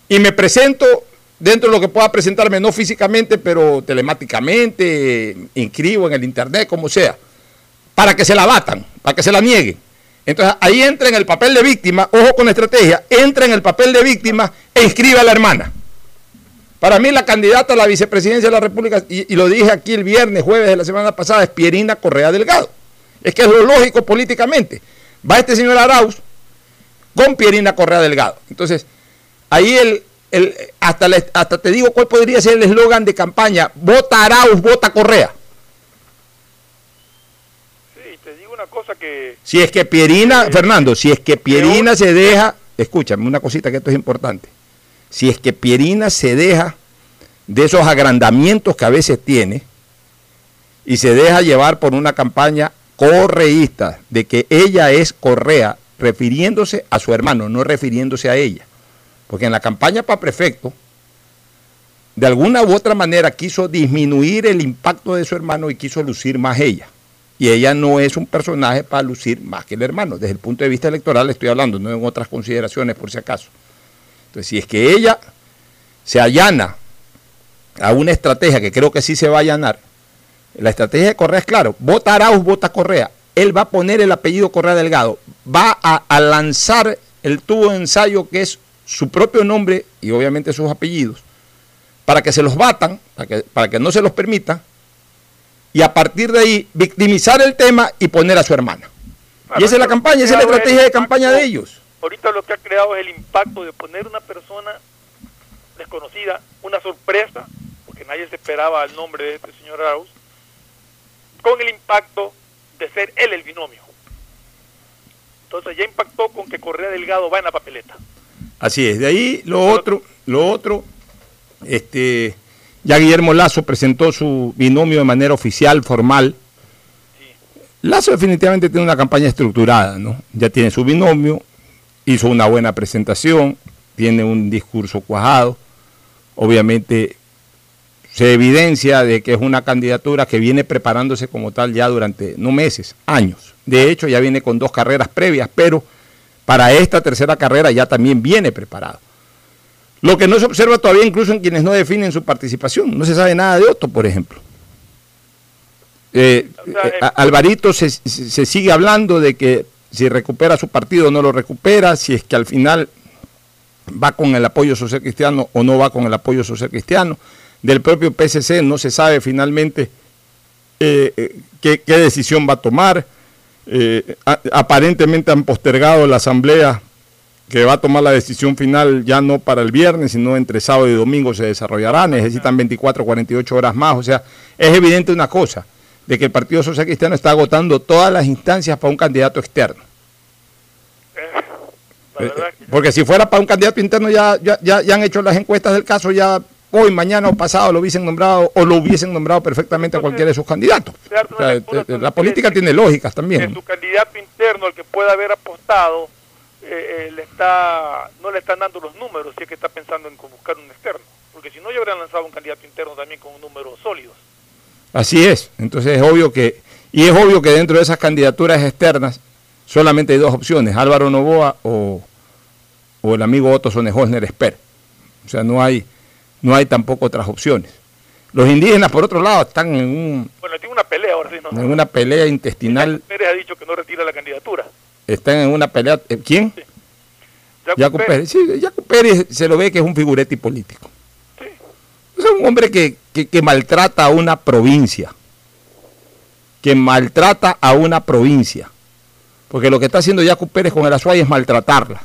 y me presento dentro de lo que pueda presentarme, no físicamente, pero telemáticamente, inscribo en el internet, como sea, para que se la batan, para que se la nieguen. Entonces ahí entra en el papel de víctima, ojo con estrategia, entra en el papel de víctima e inscribe a la hermana. Para mí la candidata a la vicepresidencia de la República, y, y lo dije aquí el viernes, jueves de la semana pasada, es Pierina Correa Delgado. Es que es lo lógico políticamente. Va este señor Arauz con Pierina Correa Delgado. Entonces, ahí el, el, hasta, hasta te digo cuál podría ser el eslogan de campaña, vota Arauz, vota Correa. Sí, te digo una cosa que Si es que Pierina, Fernando, si es que Pierina se deja, escúchame una cosita que esto es importante. Si es que Pierina se deja de esos agrandamientos que a veces tiene y se deja llevar por una campaña correísta de que ella es Correa, refiriéndose a su hermano, no refiriéndose a ella. Porque en la campaña para prefecto, de alguna u otra manera quiso disminuir el impacto de su hermano y quiso lucir más ella. Y ella no es un personaje para lucir más que el hermano. Desde el punto de vista electoral estoy hablando, no en otras consideraciones por si acaso. Entonces, si es que ella se allana a una estrategia que creo que sí se va a allanar, la estrategia de Correa es claro, vota Arauz, vota Correa. Él va a poner el apellido Correa Delgado, va a, a lanzar el tubo de ensayo que es su propio nombre y obviamente sus apellidos, para que se los batan, para que, para que no se los permita, y a partir de ahí victimizar el tema y poner a su hermana. Y esa es la campaña, esa es la estrategia de campaña de ellos. ahorita lo que ha creado es el impacto de poner una persona desconocida, una sorpresa, porque nadie se esperaba el nombre de este señor Arauz, con el impacto de ser él el binomio. Entonces ya impactó con que Correa Delgado va en la papeleta. Así es, de ahí lo otro, lo otro, este, ya Guillermo Lazo presentó su binomio de manera oficial, formal. Lazo definitivamente tiene una campaña estructurada, ¿no? Ya tiene su binomio, hizo una buena presentación, tiene un discurso cuajado, obviamente se evidencia de que es una candidatura que viene preparándose como tal ya durante, no meses, años. De hecho, ya viene con dos carreras previas, pero para esta tercera carrera ya también viene preparado. Lo que no se observa todavía incluso en quienes no definen su participación. No se sabe nada de Otto, por ejemplo. Eh, eh, a- Alvarito se, sigue hablando de que si recupera su partido o no lo recupera, si es que al final va con el apoyo social cristiano o no va con el apoyo social cristiano. Del propio PSC no se sabe finalmente eh, eh, qué, qué decisión va a tomar. Eh, a- aparentemente han postergado la asamblea que va a tomar la decisión final ya no para el viernes, sino entre sábado y domingo se desarrollará, necesitan 24, 48 horas más. O sea, es evidente una cosa, de que el Partido Social Cristiano está agotando todas las instancias para un candidato externo. Eh, Porque si fuera para un candidato interno ya, ya, ya, ya han hecho las encuestas del caso, ya hoy, mañana o pasado lo hubiesen nombrado o lo hubiesen nombrado perfectamente a cualquiera de sus candidatos. O sea, eh, eh, la política tiene lógicas que también. su candidato interno, al que pueda haber apostado, eh, eh, le está no le están dando los números si es que está pensando en buscar un externo. Porque si no, ya habrían lanzado un candidato interno también con números sólidos. Así es. Entonces es obvio que, y es obvio que dentro de esas candidaturas externas solamente hay dos opciones, Álvaro Novoa o, o el amigo Otto Sonehosner Esper. O sea, no hay, no hay tampoco otras opciones. Los indígenas, por otro lado, están en, un, Bueno, tiene una pelea ahora sí, ¿no? en una pelea intestinal, Pérez ha dicho que no retira la candidatura. están en una pelea. eh, ¿Quién? Jaco Jaco Pérez. Sí, Jaco Pérez se lo ve que es un figurete político. Es un hombre que, que- que maltrata a una provincia. Que maltrata a una provincia. Porque lo que está haciendo Jaco Pérez con el Azuay es maltratarla.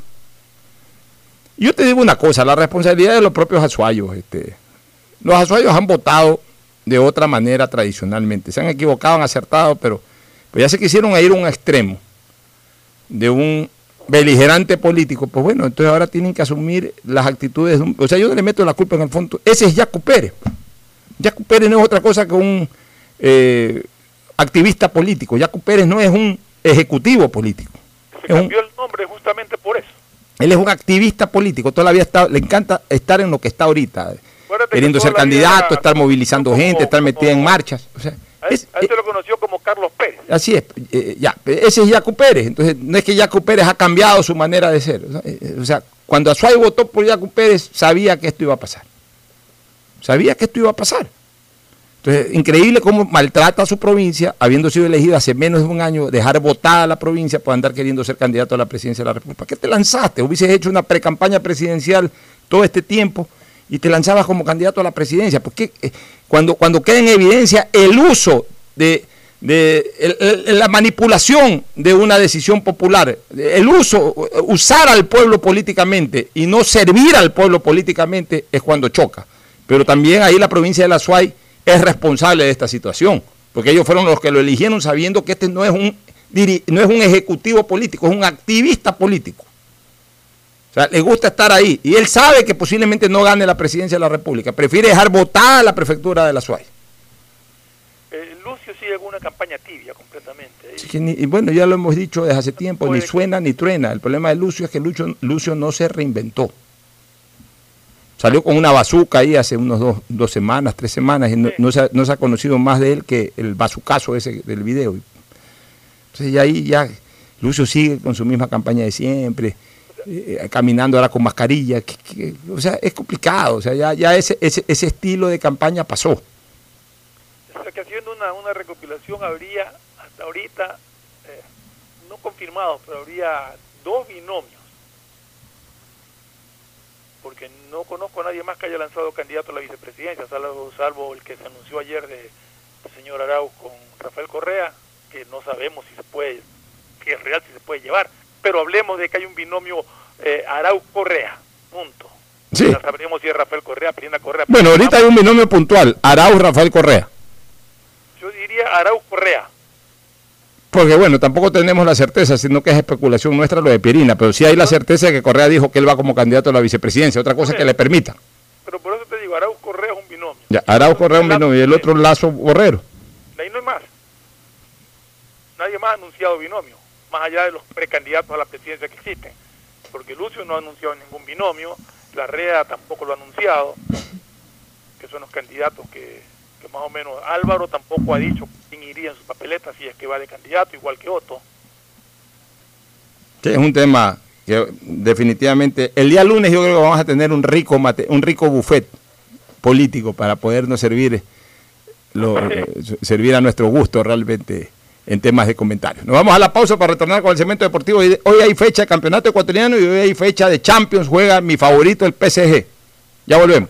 Y Yo te digo una cosa, la responsabilidad de los propios azuayos. Este, los azuayos han votado de otra manera tradicionalmente. Se han equivocado, han acertado, pero pues ya se quisieron ir a un extremo de un beligerante político, pues bueno, entonces ahora tienen que asumir las actitudes, de un- o sea, yo no le meto la culpa en el fondo, ese es Jaco Pérez. Jaco Pérez no es otra cosa que un eh, activista político, Jaco Pérez no es un ejecutivo político, Se un- cambió el nombre justamente por eso. Él es un activista político, todavía está, le encanta estar en lo que está ahorita, Acuérdate que queriendo ser vida candidato, estar movilizando gente, estar metida en marchas, o sea, A él se lo conoció como Carlos Pérez. Así es, eh, ya, ese es Yacu Pérez. Entonces, no es que Yacu Pérez ha cambiado su manera de ser. Eh, O sea, cuando Azuay votó por Yacu Pérez, sabía que esto iba a pasar. Sabía que esto iba a pasar. Entonces, increíble cómo maltrata a su provincia, habiendo sido elegido hace menos de un año, dejar votada la provincia por andar queriendo ser candidato a la presidencia de la República. ¿Para qué te lanzaste? Hubieses hecho una precampaña presidencial todo este tiempo y te lanzabas como candidato a la presidencia. Porque eh, cuando, cuando queda en evidencia el uso de, la manipulación de una decisión popular, el uso, usar al pueblo políticamente y no servir al pueblo políticamente es cuando choca. Pero también ahí la provincia de la Suay es responsable de esta situación, porque ellos fueron los que lo eligieron sabiendo que este no es un no es un ejecutivo político, es un activista político. O sea, le gusta estar ahí y él sabe que posiblemente no gane la presidencia de la República, prefiere dejar votada la prefectura de la Suay. Eh, Lucio sigue con una campaña tibia completamente. Así que ni- y bueno, ya lo hemos dicho desde hace tiempo, ni suena ni truena. El problema de Lucio es que Lucio, Lucio no se reinventó. Salió con una bazuca ahí hace unos dos, dos semanas, tres semanas, y no, no se ha, no se ha conocido más de él que el bazucazo ese del video. Entonces ya ahí ya Lucio sigue con su misma campaña de siempre, eh, caminando ahora con mascarilla. que- que- o sea, es complicado. O sea, ya, ya ese, ese, ese estilo de campaña pasó. O sea, que haciendo una, una recopilación habría hasta ahorita, eh, no confirmados, pero habría dos binomios. Porque no conozco a nadie más que haya lanzado candidato a la vicepresidencia, salvo, salvo el que se anunció ayer de, señor Arau con Rafael Correa, que no sabemos si se puede, que es real, si se puede llevar. Pero hablemos de que hay un binomio eh, Arau-Correa, punto. Sí. Ya sabremos si es Rafael Correa, Pirina Correa. Bueno, ahorita hay un binomio puntual, Arauz Rafael Correa. Yo diría Arau-Correa. Porque bueno, tampoco tenemos la certeza, sino que es especulación nuestra lo de Pierina, pero sí hay la certeza de que Correa dijo que él va como candidato a la vicepresidencia, otra cosa es que le permita. Pero por eso te digo, Arau Correa es un binomio. Ya, Arauz Correa un binomio y el otro Lazo Borrero. De ahí no hay más. Nadie más ha anunciado binomio, más allá de los precandidatos a la presidencia que existen. Porque Lucio no ha anunciado ningún binomio, la REA tampoco lo ha anunciado, que son los candidatos que, que más o menos. Álvaro tampoco ha dicho quién iría en su papeleta si es que va de candidato, igual que Otto. Sí, es un tema que definitivamente el día lunes yo creo que vamos a tener un rico mate, un rico buffet político para podernos servir lo- eh, servir a nuestro gusto realmente en temas de comentarios. Nos vamos a la pausa para retornar con el segmento deportivo. Hoy hoy hay fecha de campeonato ecuatoriano y hoy hay fecha de Champions. Juega mi favorito, el PSG. Ya volvemos.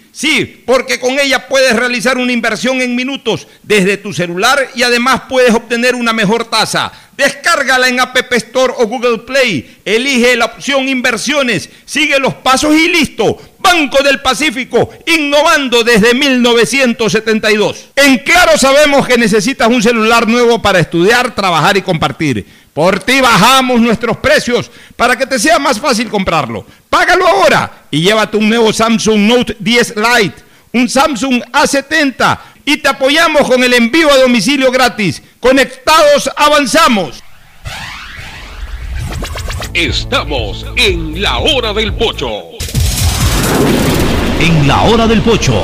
Sí, porque con ella puedes realizar una inversión en minutos desde tu celular y además puedes obtener una mejor tasa. Descárgala en App Store o Google Play. Elige la opción inversiones, sigue los pasos y listo. Banco del Pacífico, innovando desde 1972. En Claro sabemos que necesitas un celular nuevo para estudiar, trabajar y compartir. Por ti bajamos nuestros precios para que te sea más fácil comprarlo. Págalo ahora y llévate un nuevo Samsung Note 10 Lite, un Samsung A70 y te apoyamos con el envío a domicilio gratis. Conectados avanzamos. Estamos en la hora del pocho. En la hora del pocho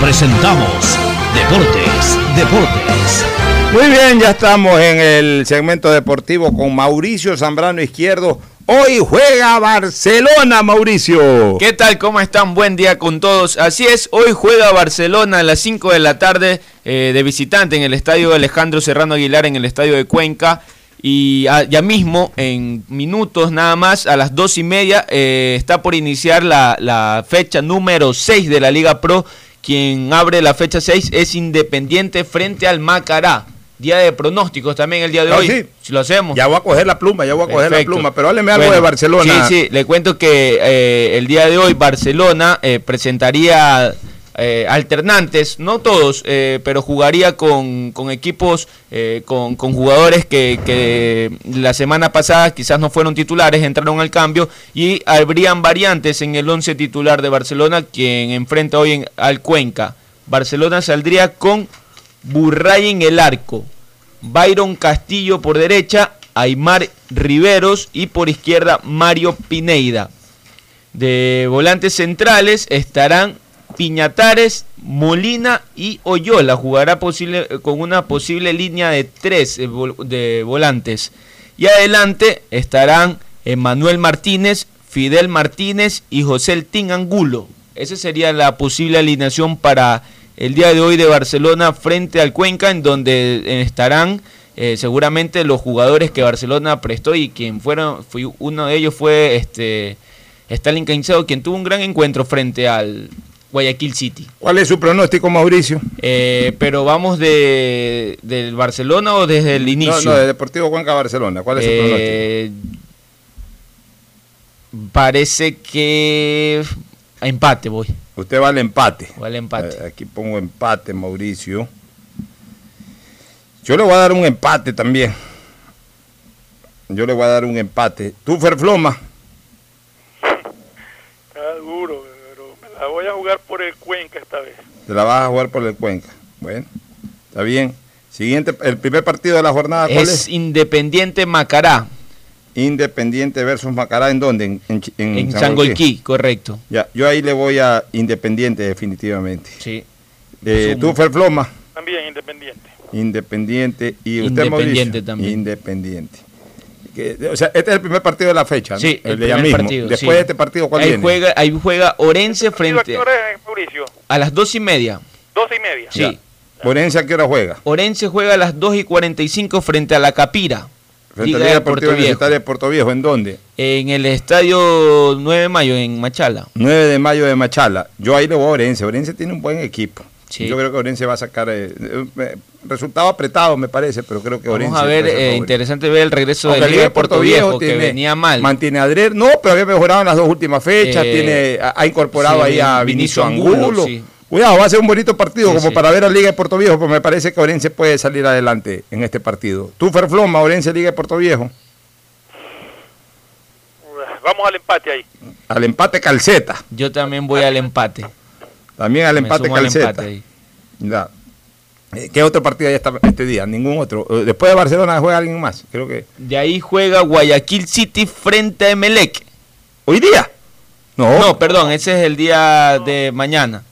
presentamos Deportes, Deportes. Muy bien, ya estamos en el segmento deportivo con Mauricio Zambrano Izquierdo. Hoy juega Barcelona, Mauricio. ¿Qué tal? ¿Cómo están? Buen día con todos. Así es, hoy juega Barcelona a las 5 de la tarde eh, de visitante en el estadio Alejandro Serrano Aguilar, en el estadio de Cuenca. Y ah, ya mismo, en minutos nada más, a las dos y media, eh, está por iniciar la, la fecha número 6 de la Liga Pro. Quien abre la fecha 6 es Independiente frente al Macará. Día de pronósticos también el día de Ah, hoy. sí. Si lo hacemos. Ya voy a coger la pluma, ya voy a coger la pluma, pero hábleme algo Bueno, de Barcelona. Sí, sí, le cuento que eh, el día de hoy Barcelona eh, presentaría eh, alternantes, no todos, pero jugaría con, con equipos, con, con jugadores que, que la semana pasada quizás no fueron titulares, entraron al cambio y habrían variantes en el 11 titular de Barcelona, quien enfrenta hoy en, al Cuenca. Barcelona saldría con Burray en el arco, Byron Castillo por derecha, Aymar Riveros y por izquierda Mario Pineida. De volantes centrales estarán Piñatares, Molina y Oyola. Jugará posible, con una posible línea de tres eh, de volantes. Y adelante estarán Emanuel Martínez, Fidel Martínez y José El Tin Angulo. Esa sería la posible alineación para el día de hoy de Barcelona frente al Cuenca, en donde eh, estarán eh, seguramente los jugadores que Barcelona prestó y quien fueron, fue, uno de ellos fue este Stalin Caicedo, quien tuvo un gran encuentro frente al Guayaquil City. ¿Cuál es su pronóstico, Mauricio? Eh, pero vamos de del Barcelona o desde el No, inicio. no, de Deportivo Cuenca Barcelona. ¿Cuál es su pronóstico? Parece que a empate voy. Usted va al empate. Voy al empate. Eh, Aquí pongo empate, Mauricio. Yo le voy a dar un empate también. Yo le voy a dar un empate. ¿Tú, Ferfloma? Está duro, pero me la voy a jugar por el Cuenca esta vez. Te la vas a jugar por el Cuenca. Bueno, está bien. Siguiente, el primer partido de la jornada, ¿cuál Es es? Independiente Macará Independiente versus Macará, ¿en dónde? En, en, correcto. Ya, yo ahí le voy a Independiente definitivamente. Sí. Eh, Sumo. tú, Ferfloma, También independiente. Independiente y usted, Independiente Mauricio? también. Independiente. Que- o sea, este es el primer partido de la fecha, ¿no? Sí, el, de ya primer mismo. partido. Después sí. de este partido, ¿cuál ahí viene? Juega, ahí juega Orense ¿A frente qué hora es, Mauricio? a las dos y media. Dos y media. Sí. Orense, ¿a qué hora juega? Orense juega a las 2 y 45 frente a la Capira. La Puerto Deportiva Viejo. Universitaria de Puerto Viejo, ¿en dónde? En el estadio 9 de mayo, en Machala. 9 de mayo de Machala. Yo ahí le voy a Orense. Orense tiene un buen equipo. Sí. Yo creo que Orense va a sacar eh, eh, resultado apretado, me parece, pero creo que Orense. Vamos a ver, eh, interesante ver el regreso de Liga de Puerto Viejo, que tiene- venía mal. Mantiene a no, pero había mejorado en las dos últimas fechas. Eh, tiene, ha, ha incorporado sí, ahí a Vinicio Vinicio Angulo, Angulo. sí. Cuidado, va a ser un bonito partido Sí, como sí. para ver a Liga de Puerto Viejo, pero me parece que Orense puede salir adelante en este partido. Tú, Ferfloma, Orense, Liga de Puerto Viejo. Vamos al empate ahí. Al empate calceta. Yo también voy al empate. También al empate sumo al calceta. empate ahí. Ya. Eh, ¿Qué otro partido ya está este día? Ningún otro. Eh, Después de Barcelona juega alguien más. Creo que. De ahí juega Guayaquil City frente a Emelec. ¿Hoy día? No. No, perdón, ese es el día de mañana.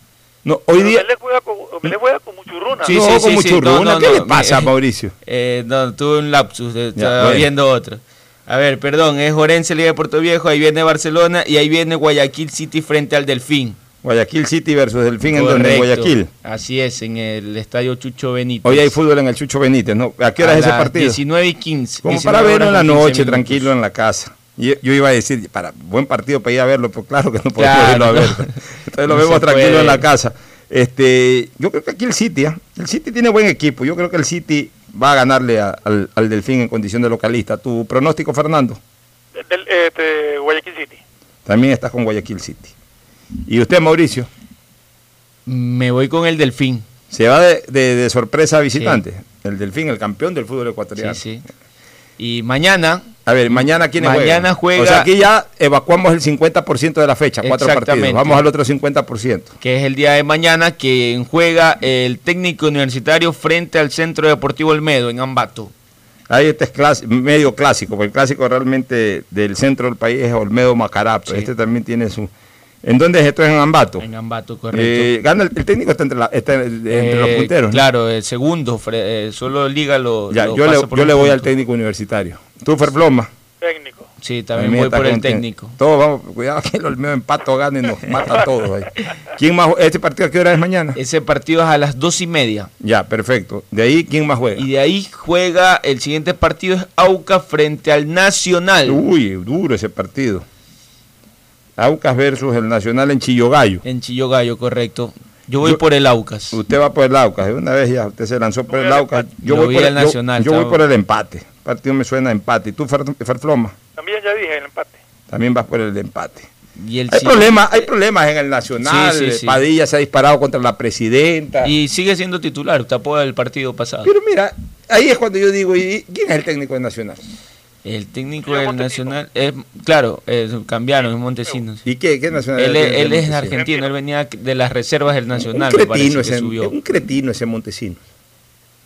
No, hoy Pero día. Melec juega con, Melec juega con Muchurruna. Sí, no, sí, con sí, sí. Muchurruna. No, ¿Qué le pasa, Mauricio? [laughs] Eh, no, tuve un lapsus, eh, Ya, estaba viendo otro. A ver, perdón, es Orense Liga de Puerto Viejo, ahí viene Barcelona y ahí viene Guayaquil City frente al Delfín. Guayaquil City versus Delfín en donde. Guayaquil. Así es, en el estadio Chucho Benítez. Hoy hay fútbol en el Chucho Benítez, ¿no? ¿A qué hora A es ese partido? 19 y 15. Como 19 para verlo en la con 15 noche, minutos. tranquilo en la casa. Y yo iba a decir, para buen partido para ir a verlo, pero claro que no podemos Claro, irlo a ver. no. Entonces lo No vemos tranquilo puede. en la casa. Este, yo creo que aquí el City, ¿ah? el City tiene buen equipo. Yo creo que el City va a ganarle a- al, al Delfín en condición de localista. ¿Tu pronóstico, Fernando? Del, este, Guayaquil City. También estás con Guayaquil City. ¿Y usted, Mauricio? Me voy con el Delfín. Se va de, de- de sorpresa a visitante. El Delfín, el campeón del fútbol ecuatoriano. Sí, sí. Y mañana. A ver, mañana quiénes Mañana juega- O sea, aquí ya evacuamos el 50% de la fecha, cuatro partidos. Vamos al otro 50%. que es el día de mañana, que juega el técnico universitario frente al Centro Deportivo Olmedo en Ambato. Ahí este es clas- medio clásico, porque el clásico realmente del centro del país es Olmedo Macará, pero este también tiene su... ¿En dónde es esto? ¿Es en Ambato? En Ambato, correcto. Eh, gana el, el técnico está entre, la- está entre los Eh, punteros. ¿no? Claro, el segundo, eh, solo Liga lo. Ya, lo yo le, por yo le voy al técnico universitario. ¿Tú, Ferfloma? Técnico. Sí, también voy por el técnico. Todos vamos, cuidado que el Olmedo empato gane y nos mata a todos. ahí. ¿Quién más? ¿Este partido a qué hora es mañana? Ese partido es a las dos y media. Ya, perfecto. De ahí, ¿quién más juega? Y de ahí juega el siguiente partido es Auca frente al Nacional. Uy, duro ese partido. Aucas versus el Nacional en Chillogallo. En Chillogallo, correcto. Yo voy Yo- por el Aucas. Usted va por el Aucas. De una vez ya usted se lanzó por el Aucas. Yo Yo voy voy por al el, yo- Nacional, Yo, voy por el empate. El partido me suena a empate. ¿Y tú, Fer- Ferfloma? También ya dije el empate. También vas por el empate. Y el Hay problemas, hay problemas en el Nacional. Sí, sí, sí. Padilla se ha disparado contra la presidenta. Y sigue siendo titular, tapó el partido pasado. Pero mira, ahí es cuando yo digo, ¿y quién es el técnico del Nacional? El técnico del Nacional, es, claro, es, cambiaron, es Montesinos. ¿Y qué, qué Nacional? Él, es él es argentino, él venía de las reservas del Nacional, un cretino, que ese, subió. un cretino ese Montesinos.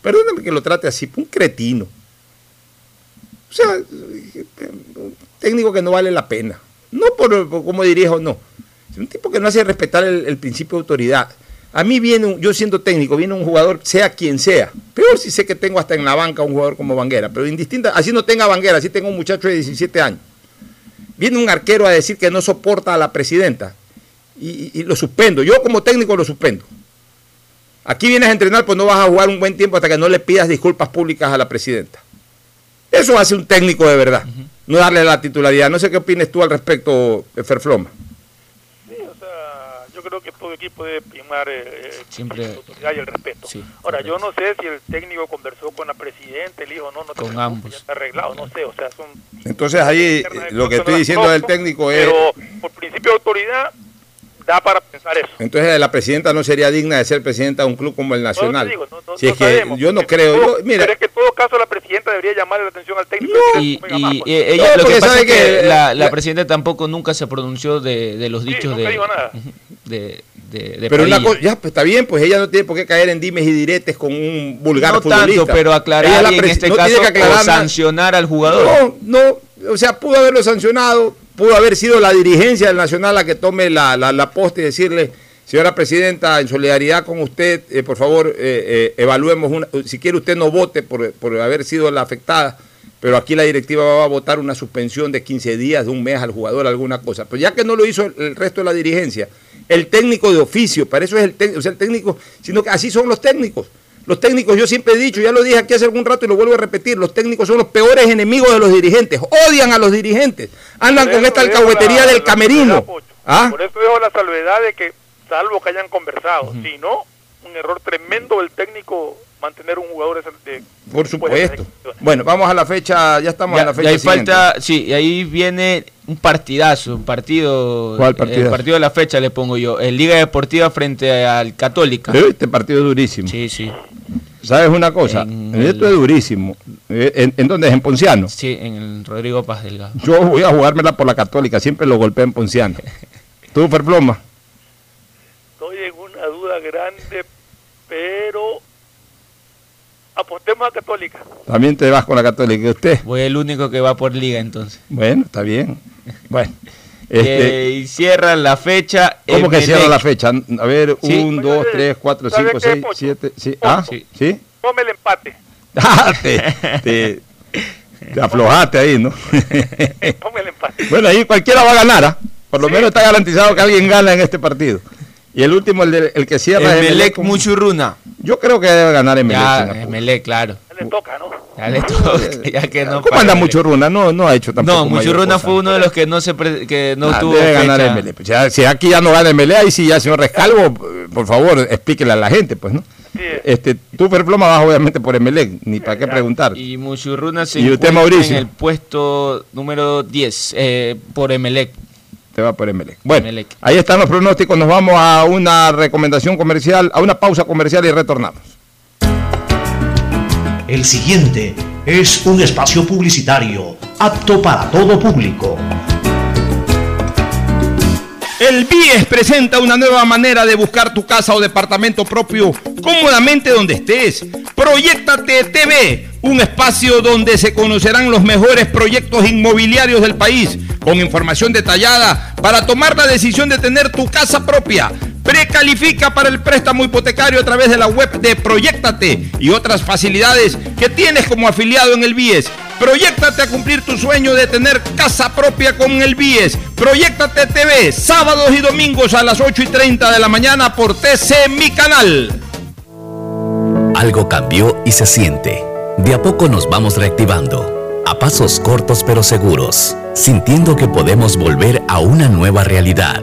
Perdóname que lo trate así, un cretino. O sea, un técnico que no vale la pena. No por, por cómo dirige o no. Es un tipo que no hace respetar el, el principio de autoridad. A mí viene, un- yo siendo técnico, viene un jugador, sea quien sea. Peor si sé que tengo hasta en la banca un jugador como Vanguera, pero indistinta, así no tenga Vanguera, así tengo un muchacho de 17 años. Viene un arquero a decir que no soporta a la presidenta y, lo suspendo. Yo como técnico lo suspendo. Aquí vienes a entrenar, pues no vas a jugar un buen tiempo hasta que no le pidas disculpas públicas a la presidenta. Eso hace un técnico de verdad, no darle la titularidad. No sé qué opines tú al respecto, Ferfloma. Yo creo que todo equipo debe primar eh, Siempre- la autoridad y el respeto. Sí, Ahora, yo no sé si el técnico conversó con la presidenta, el hijo no, no te Con ambos. ya está arreglado, no sé, o sea, son Entonces ahí eh, lo que estoy diciendo del técnico es, pero por principio de autoridad da para pensar eso. entonces la presidenta no sería digna de ser presidenta de un club como el Nacional. No, te digo, no- no- si no es que sabemos, yo no creo, en todo- yo- mira, pero es que en todo caso la presidenta debería llamarle la atención al técnico. Y, decirle, "Venga, más, y, pues". eh, ella, No, lo que pasa sabe es que, que la, presidenta tampoco nunca se pronunció de, de los dichos nunca de, nada. [laughs] de, de, de pero una Padilla. cosa, ya pues, está bien, pues ella no tiene por qué caer en dimes y diretes con un vulgar no futbolista. tanto, pero aclarar en este no tiene que aclarar o sancionar al jugador. No, no, o sea, pudo haberlo sancionado, pudo haber sido la dirigencia del Nacional la que tome la, la, la posta y decirle, señora presidenta, en solidaridad con usted, eh, por favor, eh, eh, evaluemos, una, si quiere usted no vote por, por haber sido la afectada, pero aquí la directiva va a votar una suspensión de 15 días, de un mes al jugador, alguna cosa. Pero ya que no lo hizo el, resto de la dirigencia, el técnico de oficio, para eso es el o el técnico, sino que así son los técnicos. Los técnicos, yo siempre he dicho, ya lo dije aquí hace algún rato y lo vuelvo a repetir, los técnicos son los peores enemigos de los dirigentes, odian a los dirigentes, andan con esta alcahuetería la- del la camerino. ¿Ah? Por eso dejo la salvedad de que, salvo que hayan conversado, si no, un error tremendo del técnico mantener un jugador de, Por supuesto. Bueno, vamos a la fecha, ya estamos Ya, a la y fecha ahí siguiente. falta, sí, y ahí viene un partidazo, un partido, ¿Cuál partidazo? el partido de la fecha le pongo yo, el Liga Deportiva frente al Católica. Este partido es durísimo. Sí, sí. ¿Sabes una cosa? Esto es durísimo. Eh, ¿En, en dónde es? ¿En Ponciano? Sí, en el Rodrigo Paz Delgado. Yo voy a jugármela por la Católica, siempre lo golpeé en Ponciano. [laughs] ¿Tú, Ferploma? Estoy en una duda grande, pero apostemos a Católica. También te vas con la Católica. ¿Y usted? Voy el único que va por Liga entonces. Bueno, está bien. Bueno. Eh, Este, y cierra la fecha. ¿Cómo que Emelec. cierra la fecha? A ver, Sí. un, dos, tres, cuatro, ¿Sabe cinco, qué, seis, Pocho? siete, sí. ¿Ah? Sí. ¿Sí? Tome el empate. [laughs] Ah, te, te- te aflojaste ahí, ¿no? [laughs] Tome el empate. bueno, ahí cualquiera va a ganar, ¿ah? Por lo menos está garantizado que alguien gana en este partido. Y el último, el, de- el que cierra es Emelec Emelec con- Muchurruna. Yo creo que debe ganar Emelec. Ya. Emelec, claro. Le toca, ¿no? Todo, ya que no ¿Cómo anda Muchurruna? No, no ha hecho tampoco. No, Muchurruna cosa. fue uno de los que no se pre- que no Ah, tuvo debe ganar. Pues ya- si aquí ya no gana MLE, ahí sí ya, señor Rescalvo, eh, por favor, explíquele a la gente, pues, ¿no? Este, tú, Perploma, vas obviamente por MLE, ni para qué preguntar. Y Muchurruna se ¿Y usted, Mauricio? en el puesto número 10 eh, por Emelec. Te va por MLE. Bueno, ahí están los pronósticos. Nos vamos a una recomendación comercial, a una pausa comercial y retornamos. El siguiente es un espacio publicitario apto para todo público. El BIES presenta una nueva manera de buscar tu casa o departamento propio cómodamente donde estés. Proyectate TV, un espacio donde se conocerán los mejores proyectos inmobiliarios del país, con información detallada para tomar la decisión de tener tu casa propia. Precalifica para el préstamo hipotecario a través de la web de Proyectate y otras facilidades que tienes como afiliado en el BIES. Proyectate a cumplir tu sueño de tener casa propia con el BIES. Proyectate TV, sábados y domingos a las 8 y 30 de la mañana por TC Mi Canal. Algo cambió y se siente. De a poco nos vamos reactivando, a pasos cortos pero seguros, sintiendo que podemos volver a una nueva realidad.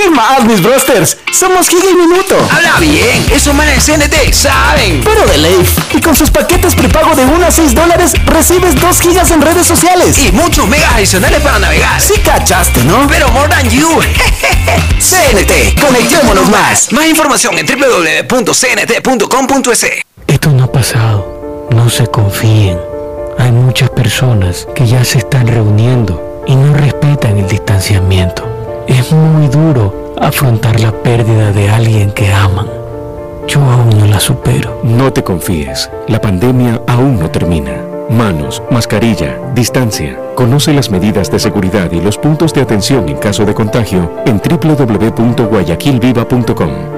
¿Qué más, mis brosters? Somos Giga y Minuto. Habla bien, esos manes de CNT saben. Pero de ley. Y con sus paquetes prepago de 1 a 6 dólares, recibes 2 gigas en redes sociales. Y muchos megas adicionales para navegar. Sí cachaste, ¿no? Pero more than you. [laughs] CNT, conectémonos más. Más información en www.cnt.com.es. Esto no ha pasado. No se confíen. Hay muchas personas que ya se están reuniendo y no respetan el distanciamiento. Es muy duro afrontar la pérdida de alguien que aman. Yo aún no la supero. No te confíes, la pandemia aún no termina. Manos, mascarilla, distancia. Conoce las medidas de seguridad y los puntos de atención en caso de contagio en www.guayaquilviva.com.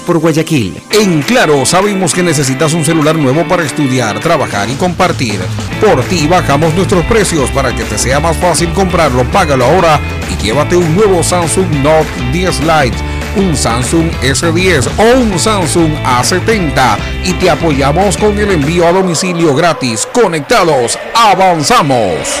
por Guayaquil. En Claro, sabemos que necesitas un celular nuevo para estudiar, trabajar y compartir. Por ti bajamos nuestros precios para que te sea más fácil comprarlo. Págalo ahora y llévate un nuevo Samsung Note 10 Lite, un Samsung S10 o un Samsung A70 y te apoyamos con el envío a domicilio gratis. Conectados, avanzamos.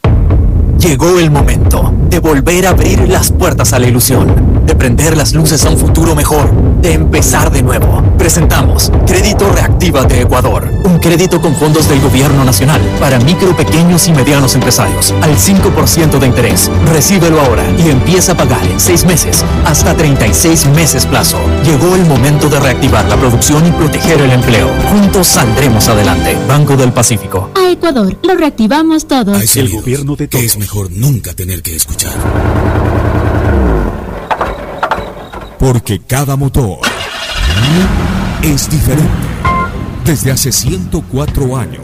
Llegó el momento de volver a abrir las puertas a la ilusión, de prender las luces a un futuro mejor, de empezar de nuevo. Presentamos Crédito Reactiva de Ecuador, un crédito con fondos del gobierno nacional para micro, pequeños y medianos empresarios al 5% de interés. Recíbelo ahora y empieza a pagar en 6 meses hasta 36 meses plazo. Llegó el momento de reactivar la producción y proteger el empleo. Juntos saldremos adelante. Banco del Pacífico. A Ecuador, lo reactivamos todos. el gobierno de todos. Que es mejor nunca tener que escuchar. Porque cada motor es diferente. Desde hace 104 años,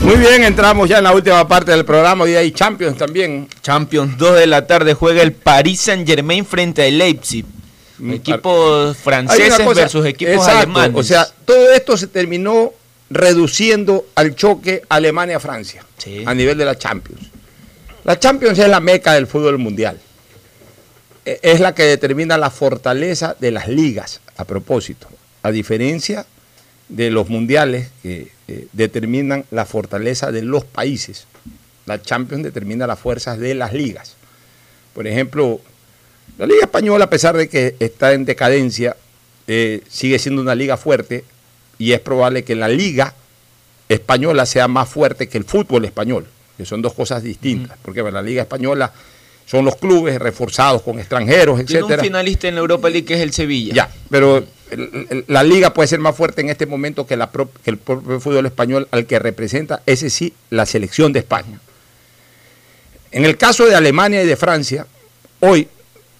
Muy bien, entramos ya en la última parte del programa. Hoy hay Champions también. Champions, 2 de la tarde juega el Paris Saint Germain frente al Leipzig. Equipos Hay franceses cosa- versus equipos exacto, alemanes. O sea, todo esto se terminó reduciendo al choque Alemania-Francia a nivel de la Champions. La Champions es la meca del fútbol mundial. E- Es la que determina la fortaleza de las ligas, a propósito. A diferencia de los mundiales que eh, determinan la fortaleza de los países. La Champions determina las fuerzas de las ligas. Por ejemplo, la Liga Española, a pesar de que está en decadencia, eh, sigue siendo una liga fuerte y es probable que la Liga Española sea más fuerte que el fútbol español, que son dos cosas distintas. Porque la Liga Española son los clubes reforzados con extranjeros, Tiene un finalista en la Europa League que es el Sevilla. Ya, pero la liga puede ser más fuerte en este momento que, la pro- que el propio fútbol español al que representa, ese sí, la selección de España. En el caso de Alemania y de Francia, hoy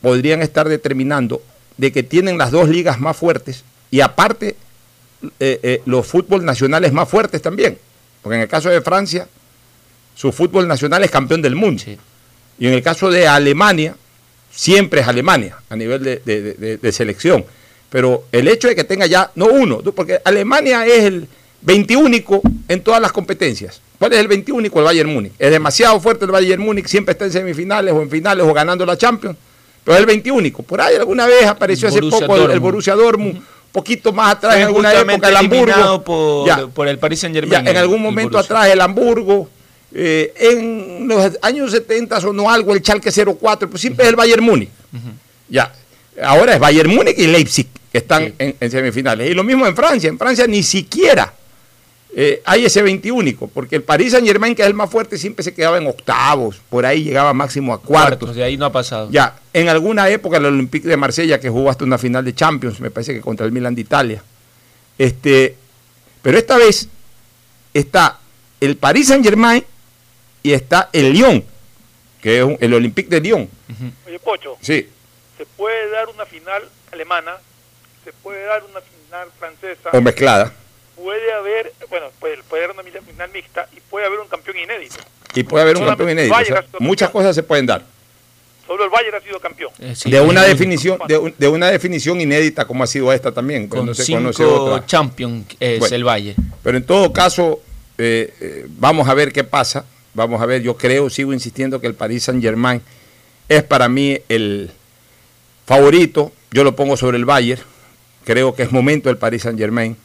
podrían estar determinando de que tienen las dos ligas más fuertes y aparte eh, eh, los fútbol nacionales más fuertes también. Porque en el caso de Francia, su fútbol nacional es campeón del mundo. Y en el caso de Alemania, siempre es Alemania a nivel de, de- de- de- de selección. Pero el hecho de que tenga ya, no uno, porque Alemania es el 21 en todas las competencias. ¿Cuál es el 21? El Bayern Múnich. Es demasiado fuerte el Bayern Múnich, siempre está en semifinales o en finales o ganando la Champions. Pero es el 21. Por ahí alguna vez apareció hace Borussia poco el. Borussia Dortmund, un poquito más atrás Fue en alguna época el Hamburgo. por, Ya. por el Paris Saint Ya, Germain. en algún momento atrás el Hamburgo, eh, en los años 70 sonó algo el Schalke 04, pues siempre es el Bayern Múnich. Ya, ahora es Bayern Múnich y Leipzig que están en, en semifinales. Y lo mismo en Francia, en Francia ni siquiera eh, hay ese 21, porque el Paris Saint Germain, que es el más fuerte, siempre se quedaba en octavos, por ahí llegaba máximo a cuartos. Cuartos, de ahí no ha pasado. Ya, en alguna época el Olympique de Marsella, que jugó hasta una final de Champions, me parece que contra el Milan de Italia. Este, pero esta vez está el Paris Saint Germain y está el Lyon, que es un- el Olympique de Lyon. Oye, Pocho, Sí, se puede dar una final alemana, puede dar una final francesa, o mezclada. puede haber, bueno, puede, puede haber una final mixta y puede haber un campeón inédito. Y puede haber un campeón inédito. o sea, Bayern muchas cosas se pueden dar. Solo el Bayern ha sido campeón. de una definición, de, un- de una definición inédita como ha sido esta también. pues Con no se cinco conoce otra. Champions es Bueno. el Valle. Pero en todo caso, eh, eh, vamos a ver qué pasa. Vamos a ver, yo creo, sigo insistiendo que el Paris Saint Germain es para mí el favorito. Yo lo pongo sobre el Bayern. Creo que es momento del Paris Saint Germain.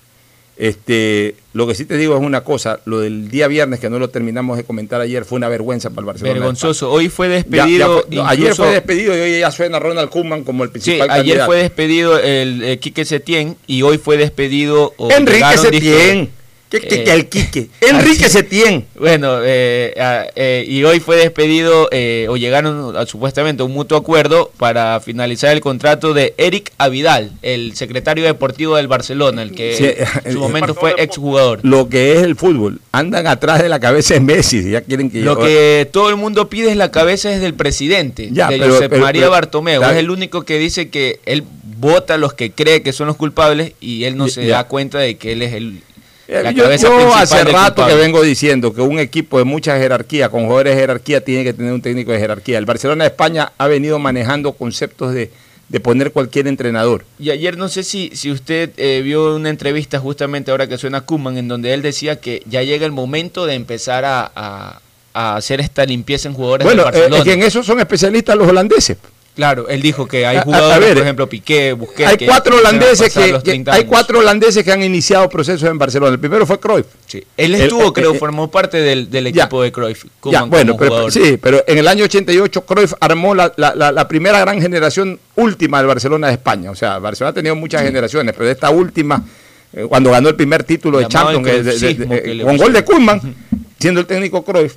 Este, lo que sí te digo es una cosa, lo del día viernes que no lo terminamos de comentar ayer fue una vergüenza para el Barcelona. Vergonzoso. Hoy fue Ya- ya despedido. fue- ayer fue despedido y hoy ya suena Ronald Koeman como el Sí, principal ayer candidato. fue despedido el eh, Quique Setién y hoy fue despedido. o Enrique Setién. ¿Qué, qué- eh, qué el Quique? [laughs] Enrique así- Setién. Bueno, eh, eh, y hoy fue despedido o llegaron a, supuestamente a un mutuo acuerdo para finalizar el contrato de Eric Avidal, el secretario deportivo del Barcelona, el que Sí, en su momento fue exjugador. Lo que es el fútbol. Andan atrás de la cabeza de Messi. Ya quieren que Lo que todo el mundo pide es la cabeza es del presidente, Ya, de pero- Josep pero- María pero- Bartomeu. Es el único que dice que él vota a los que cree que son los culpables y él no Ya- se da cuenta de que él es el Eh, la yo yo hace del rato que vengo diciendo que un equipo de mucha jerarquía, con jugadores de jerarquía, tiene que tener un técnico de jerarquía. El Barcelona de España ha venido manejando conceptos de de poner cualquier entrenador. Y ayer no sé si, si usted eh, vio una entrevista justamente ahora que suena Kuman, en donde él decía que ya llega el momento de empezar a, a- a hacer esta limpieza en jugadores Bueno, de eh, Barcelona. es que en eso son especialistas los holandeses. Claro, él dijo que hay a- jugadores, a ver, por ejemplo, Piqué, Busquets. hay que cuatro holandeses que, los que- 30 hay cuatro holandeses que han iniciado procesos en Barcelona. El primero fue Cruyff. Él El- estuvo, eh, creo, eh, formó parte del, del ya. equipo de Cruyff. Ya, bueno, como pero, sí, pero en el año 88 Cruyff armó la, la- la- la primera gran generación última del Barcelona de España. O sea, Barcelona ha tenido muchas generaciones, pero esta última, eh, cuando ganó el primer título de Llamado el Champions, de- de- de- con gol de. Koeman, siendo el técnico Cruyff,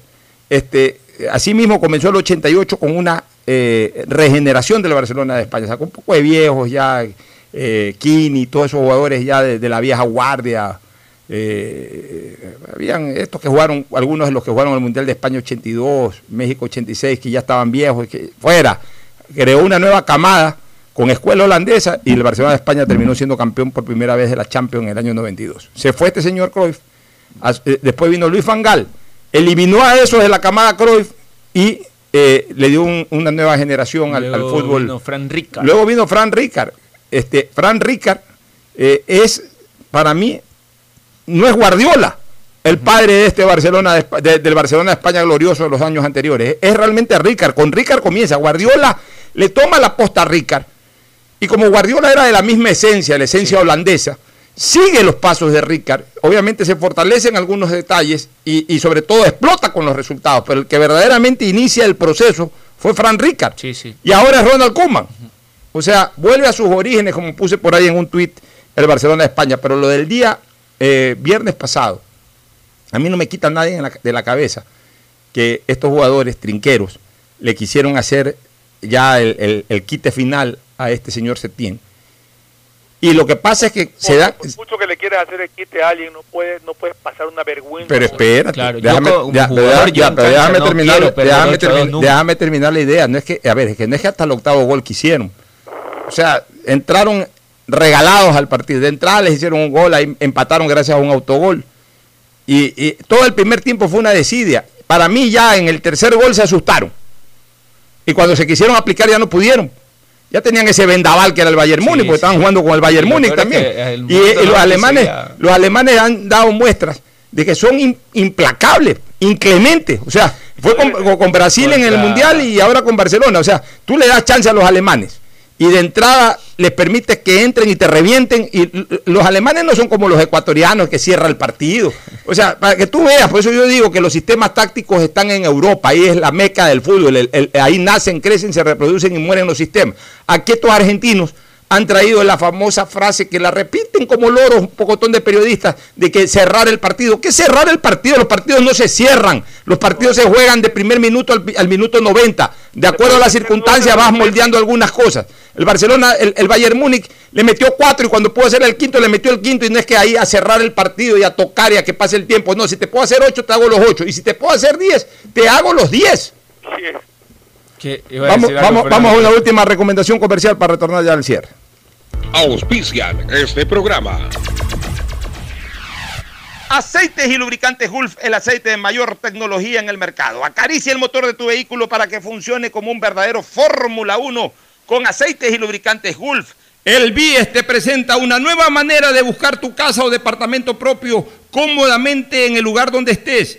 este, así mismo comenzó el 88 con una eh, regeneración del Barcelona de España. Sacó un poco de viejos ya, eh, Kini, todos esos jugadores ya de, la vieja guardia. eh, habían estos que jugaron, algunos de los que jugaron el Mundial de España 82, México 86, que ya estaban viejos, que fuera. Creó una nueva camada con escuela holandesa y el Barcelona de España terminó siendo campeón por primera vez de la Champions en el año 92. Se fue este señor Cruyff, eh, después vino Luis Van eliminó a esos de la camada Cruyff y eh, le dio un- una nueva generación al, fútbol. vino Fran. Luego vino Fran Ricard. Este, Fran Ricard eh, es, para mí, no es Guardiola, el padre de este Barcelona, de- del Barcelona de España glorioso de los años anteriores. Es realmente Ricard. Con Ricard comienza. Guardiola le toma la posta a Ricard. Y como Guardiola era de la misma esencia, la esencia holandesa, sigue los pasos de Ricard. Obviamente se fortalecen algunos detalles y, y sobre todo explota con los resultados. Pero el que verdaderamente inicia el proceso fue Fran Ricard. Sí, sí. Y ahora es Ronald Koeman. O sea, vuelve a sus orígenes, como puse por ahí en un tuit, el Barcelona de España. Pero lo del día eh, viernes pasado, a mí no me quita nadie en la- de la cabeza que estos jugadores trinqueros le quisieron hacer ya el, el- el quite final a este señor Setién. Y lo que pasa es que se da... Por mucho que le quieras hacer el quite a alguien, no puedes, no puedes pasar una vergüenza. Pero espérate, Claro, déjame, ya, pero jugador, ya- yo ya, en pero cancha déjame no terminar, quiero déjame, termi- terminar la idea. No es que, a ver, es que no es que hasta el octavo gol que hicieron. O sea, entraron regalados al partido. De entrada les hicieron un gol, ahí empataron gracias a un autogol. Y, y todo el primer tiempo fue una desidia. Para mí ya en el tercer gol se asustaron. Y cuando se quisieron aplicar ya no pudieron. Ya tenían ese vendaval que era el Bayern Múnich, porque sí. estaban jugando con el Bayern Múnich también. Y, los alemanes, los alemanes han dado muestras de que son in- implacables, inclementes. O sea, fue con, Brasil en el Mundial y ahora con Barcelona. O sea, tú le das chance a los alemanes y de entrada les permites que entren y te revienten. Y los alemanes no son como los ecuatorianos que cierra el partido. O sea, para que tú veas, por eso yo digo que los sistemas tácticos están en Europa, ahí es la meca del fútbol, ahí nacen, crecen, se reproducen y mueren los sistemas. Aquí estos argentinos han traído la famosa frase que la repiten como loros un pocotón de periodistas de que cerrar el partido. ¿Qué cerrar el partido? Los partidos no se cierran. Los partidos se juegan de primer minuto al, al minuto 90. De acuerdo a las circunstancias vas moldeando algunas cosas. El Barcelona, el, el Bayern Múnich le metió cuatro y cuando pudo hacer el quinto le metió el quinto y no es que ahí a cerrar el partido y a tocar y a que pase el tiempo. No, si te puedo hacer ocho te hago los ocho y si te puedo hacer diez te hago los diez. Que iba a Vamos, vamos, vamos a una última recomendación comercial para retornar ya al cierre. Auspician este programa. Aceites y lubricantes Gulf, el aceite de mayor tecnología en el mercado. Acaricia el motor de tu vehículo para que funcione como un verdadero Fórmula 1 con aceites y lubricantes Gulf. El BIES te presenta una nueva manera de buscar tu casa o departamento propio cómodamente en el lugar donde estés.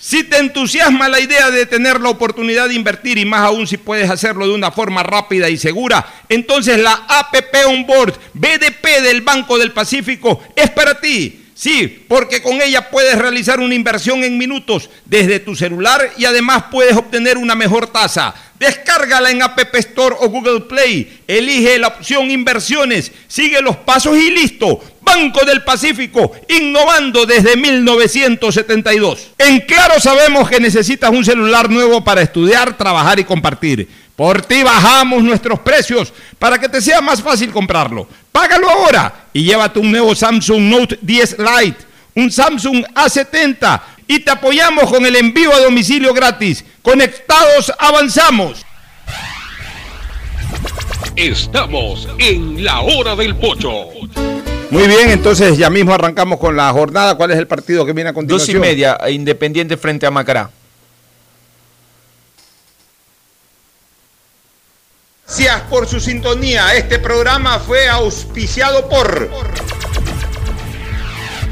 Si te entusiasma la idea de tener la oportunidad de invertir y más aún si puedes hacerlo de una forma rápida y segura, entonces la APP Onboard BDP del Banco del Pacífico es para ti. Sí, porque con ella puedes realizar una inversión en minutos desde tu celular y además puedes obtener una mejor tasa. Descárgala en App Store o Google Play. Elige la opción inversiones, sigue los pasos y listo. Banco del Pacífico, innovando desde 1972. En Claro sabemos que necesitas un celular nuevo para estudiar, trabajar y compartir. Por ti bajamos nuestros precios para que te sea más fácil comprarlo. Págalo ahora y llévate un nuevo Samsung Note 10 Lite, un Samsung A70 y te apoyamos con el envío a domicilio gratis. Conectados avanzamos. Estamos en la hora del pocho. Muy bien, entonces ya mismo arrancamos con la jornada. ¿Cuál es el partido que viene a Dos continuación? y media, Independiente frente a Macará. Gracias por su sintonía. Este programa fue auspiciado por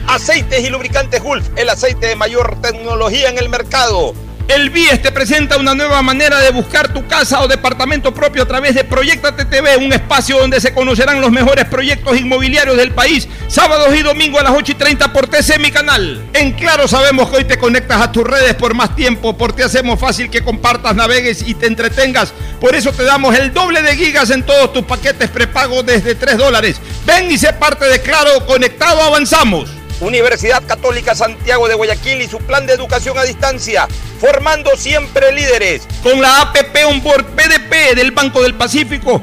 Aceites y Lubricantes Gulf, el aceite de mayor tecnología en el mercado. El BIES te presenta una nueva manera de buscar tu casa o departamento propio a través de Proyecta TV, un espacio donde se conocerán los mejores proyectos inmobiliarios del país, sábados y domingos a las 8 y 30 por TC Mi Canal. En Claro sabemos que hoy te conectas a tus redes por más tiempo, porque hacemos fácil que compartas, navegues y te entretengas. Por eso te damos el doble de gigas en todos tus paquetes prepago desde 3 dólares. Ven y sé parte de Claro, conectado avanzamos. Universidad Católica Santiago de Guayaquil y su plan de educación a distancia, formando siempre líderes. Con la APP Onboard PDP del Banco del Pacífico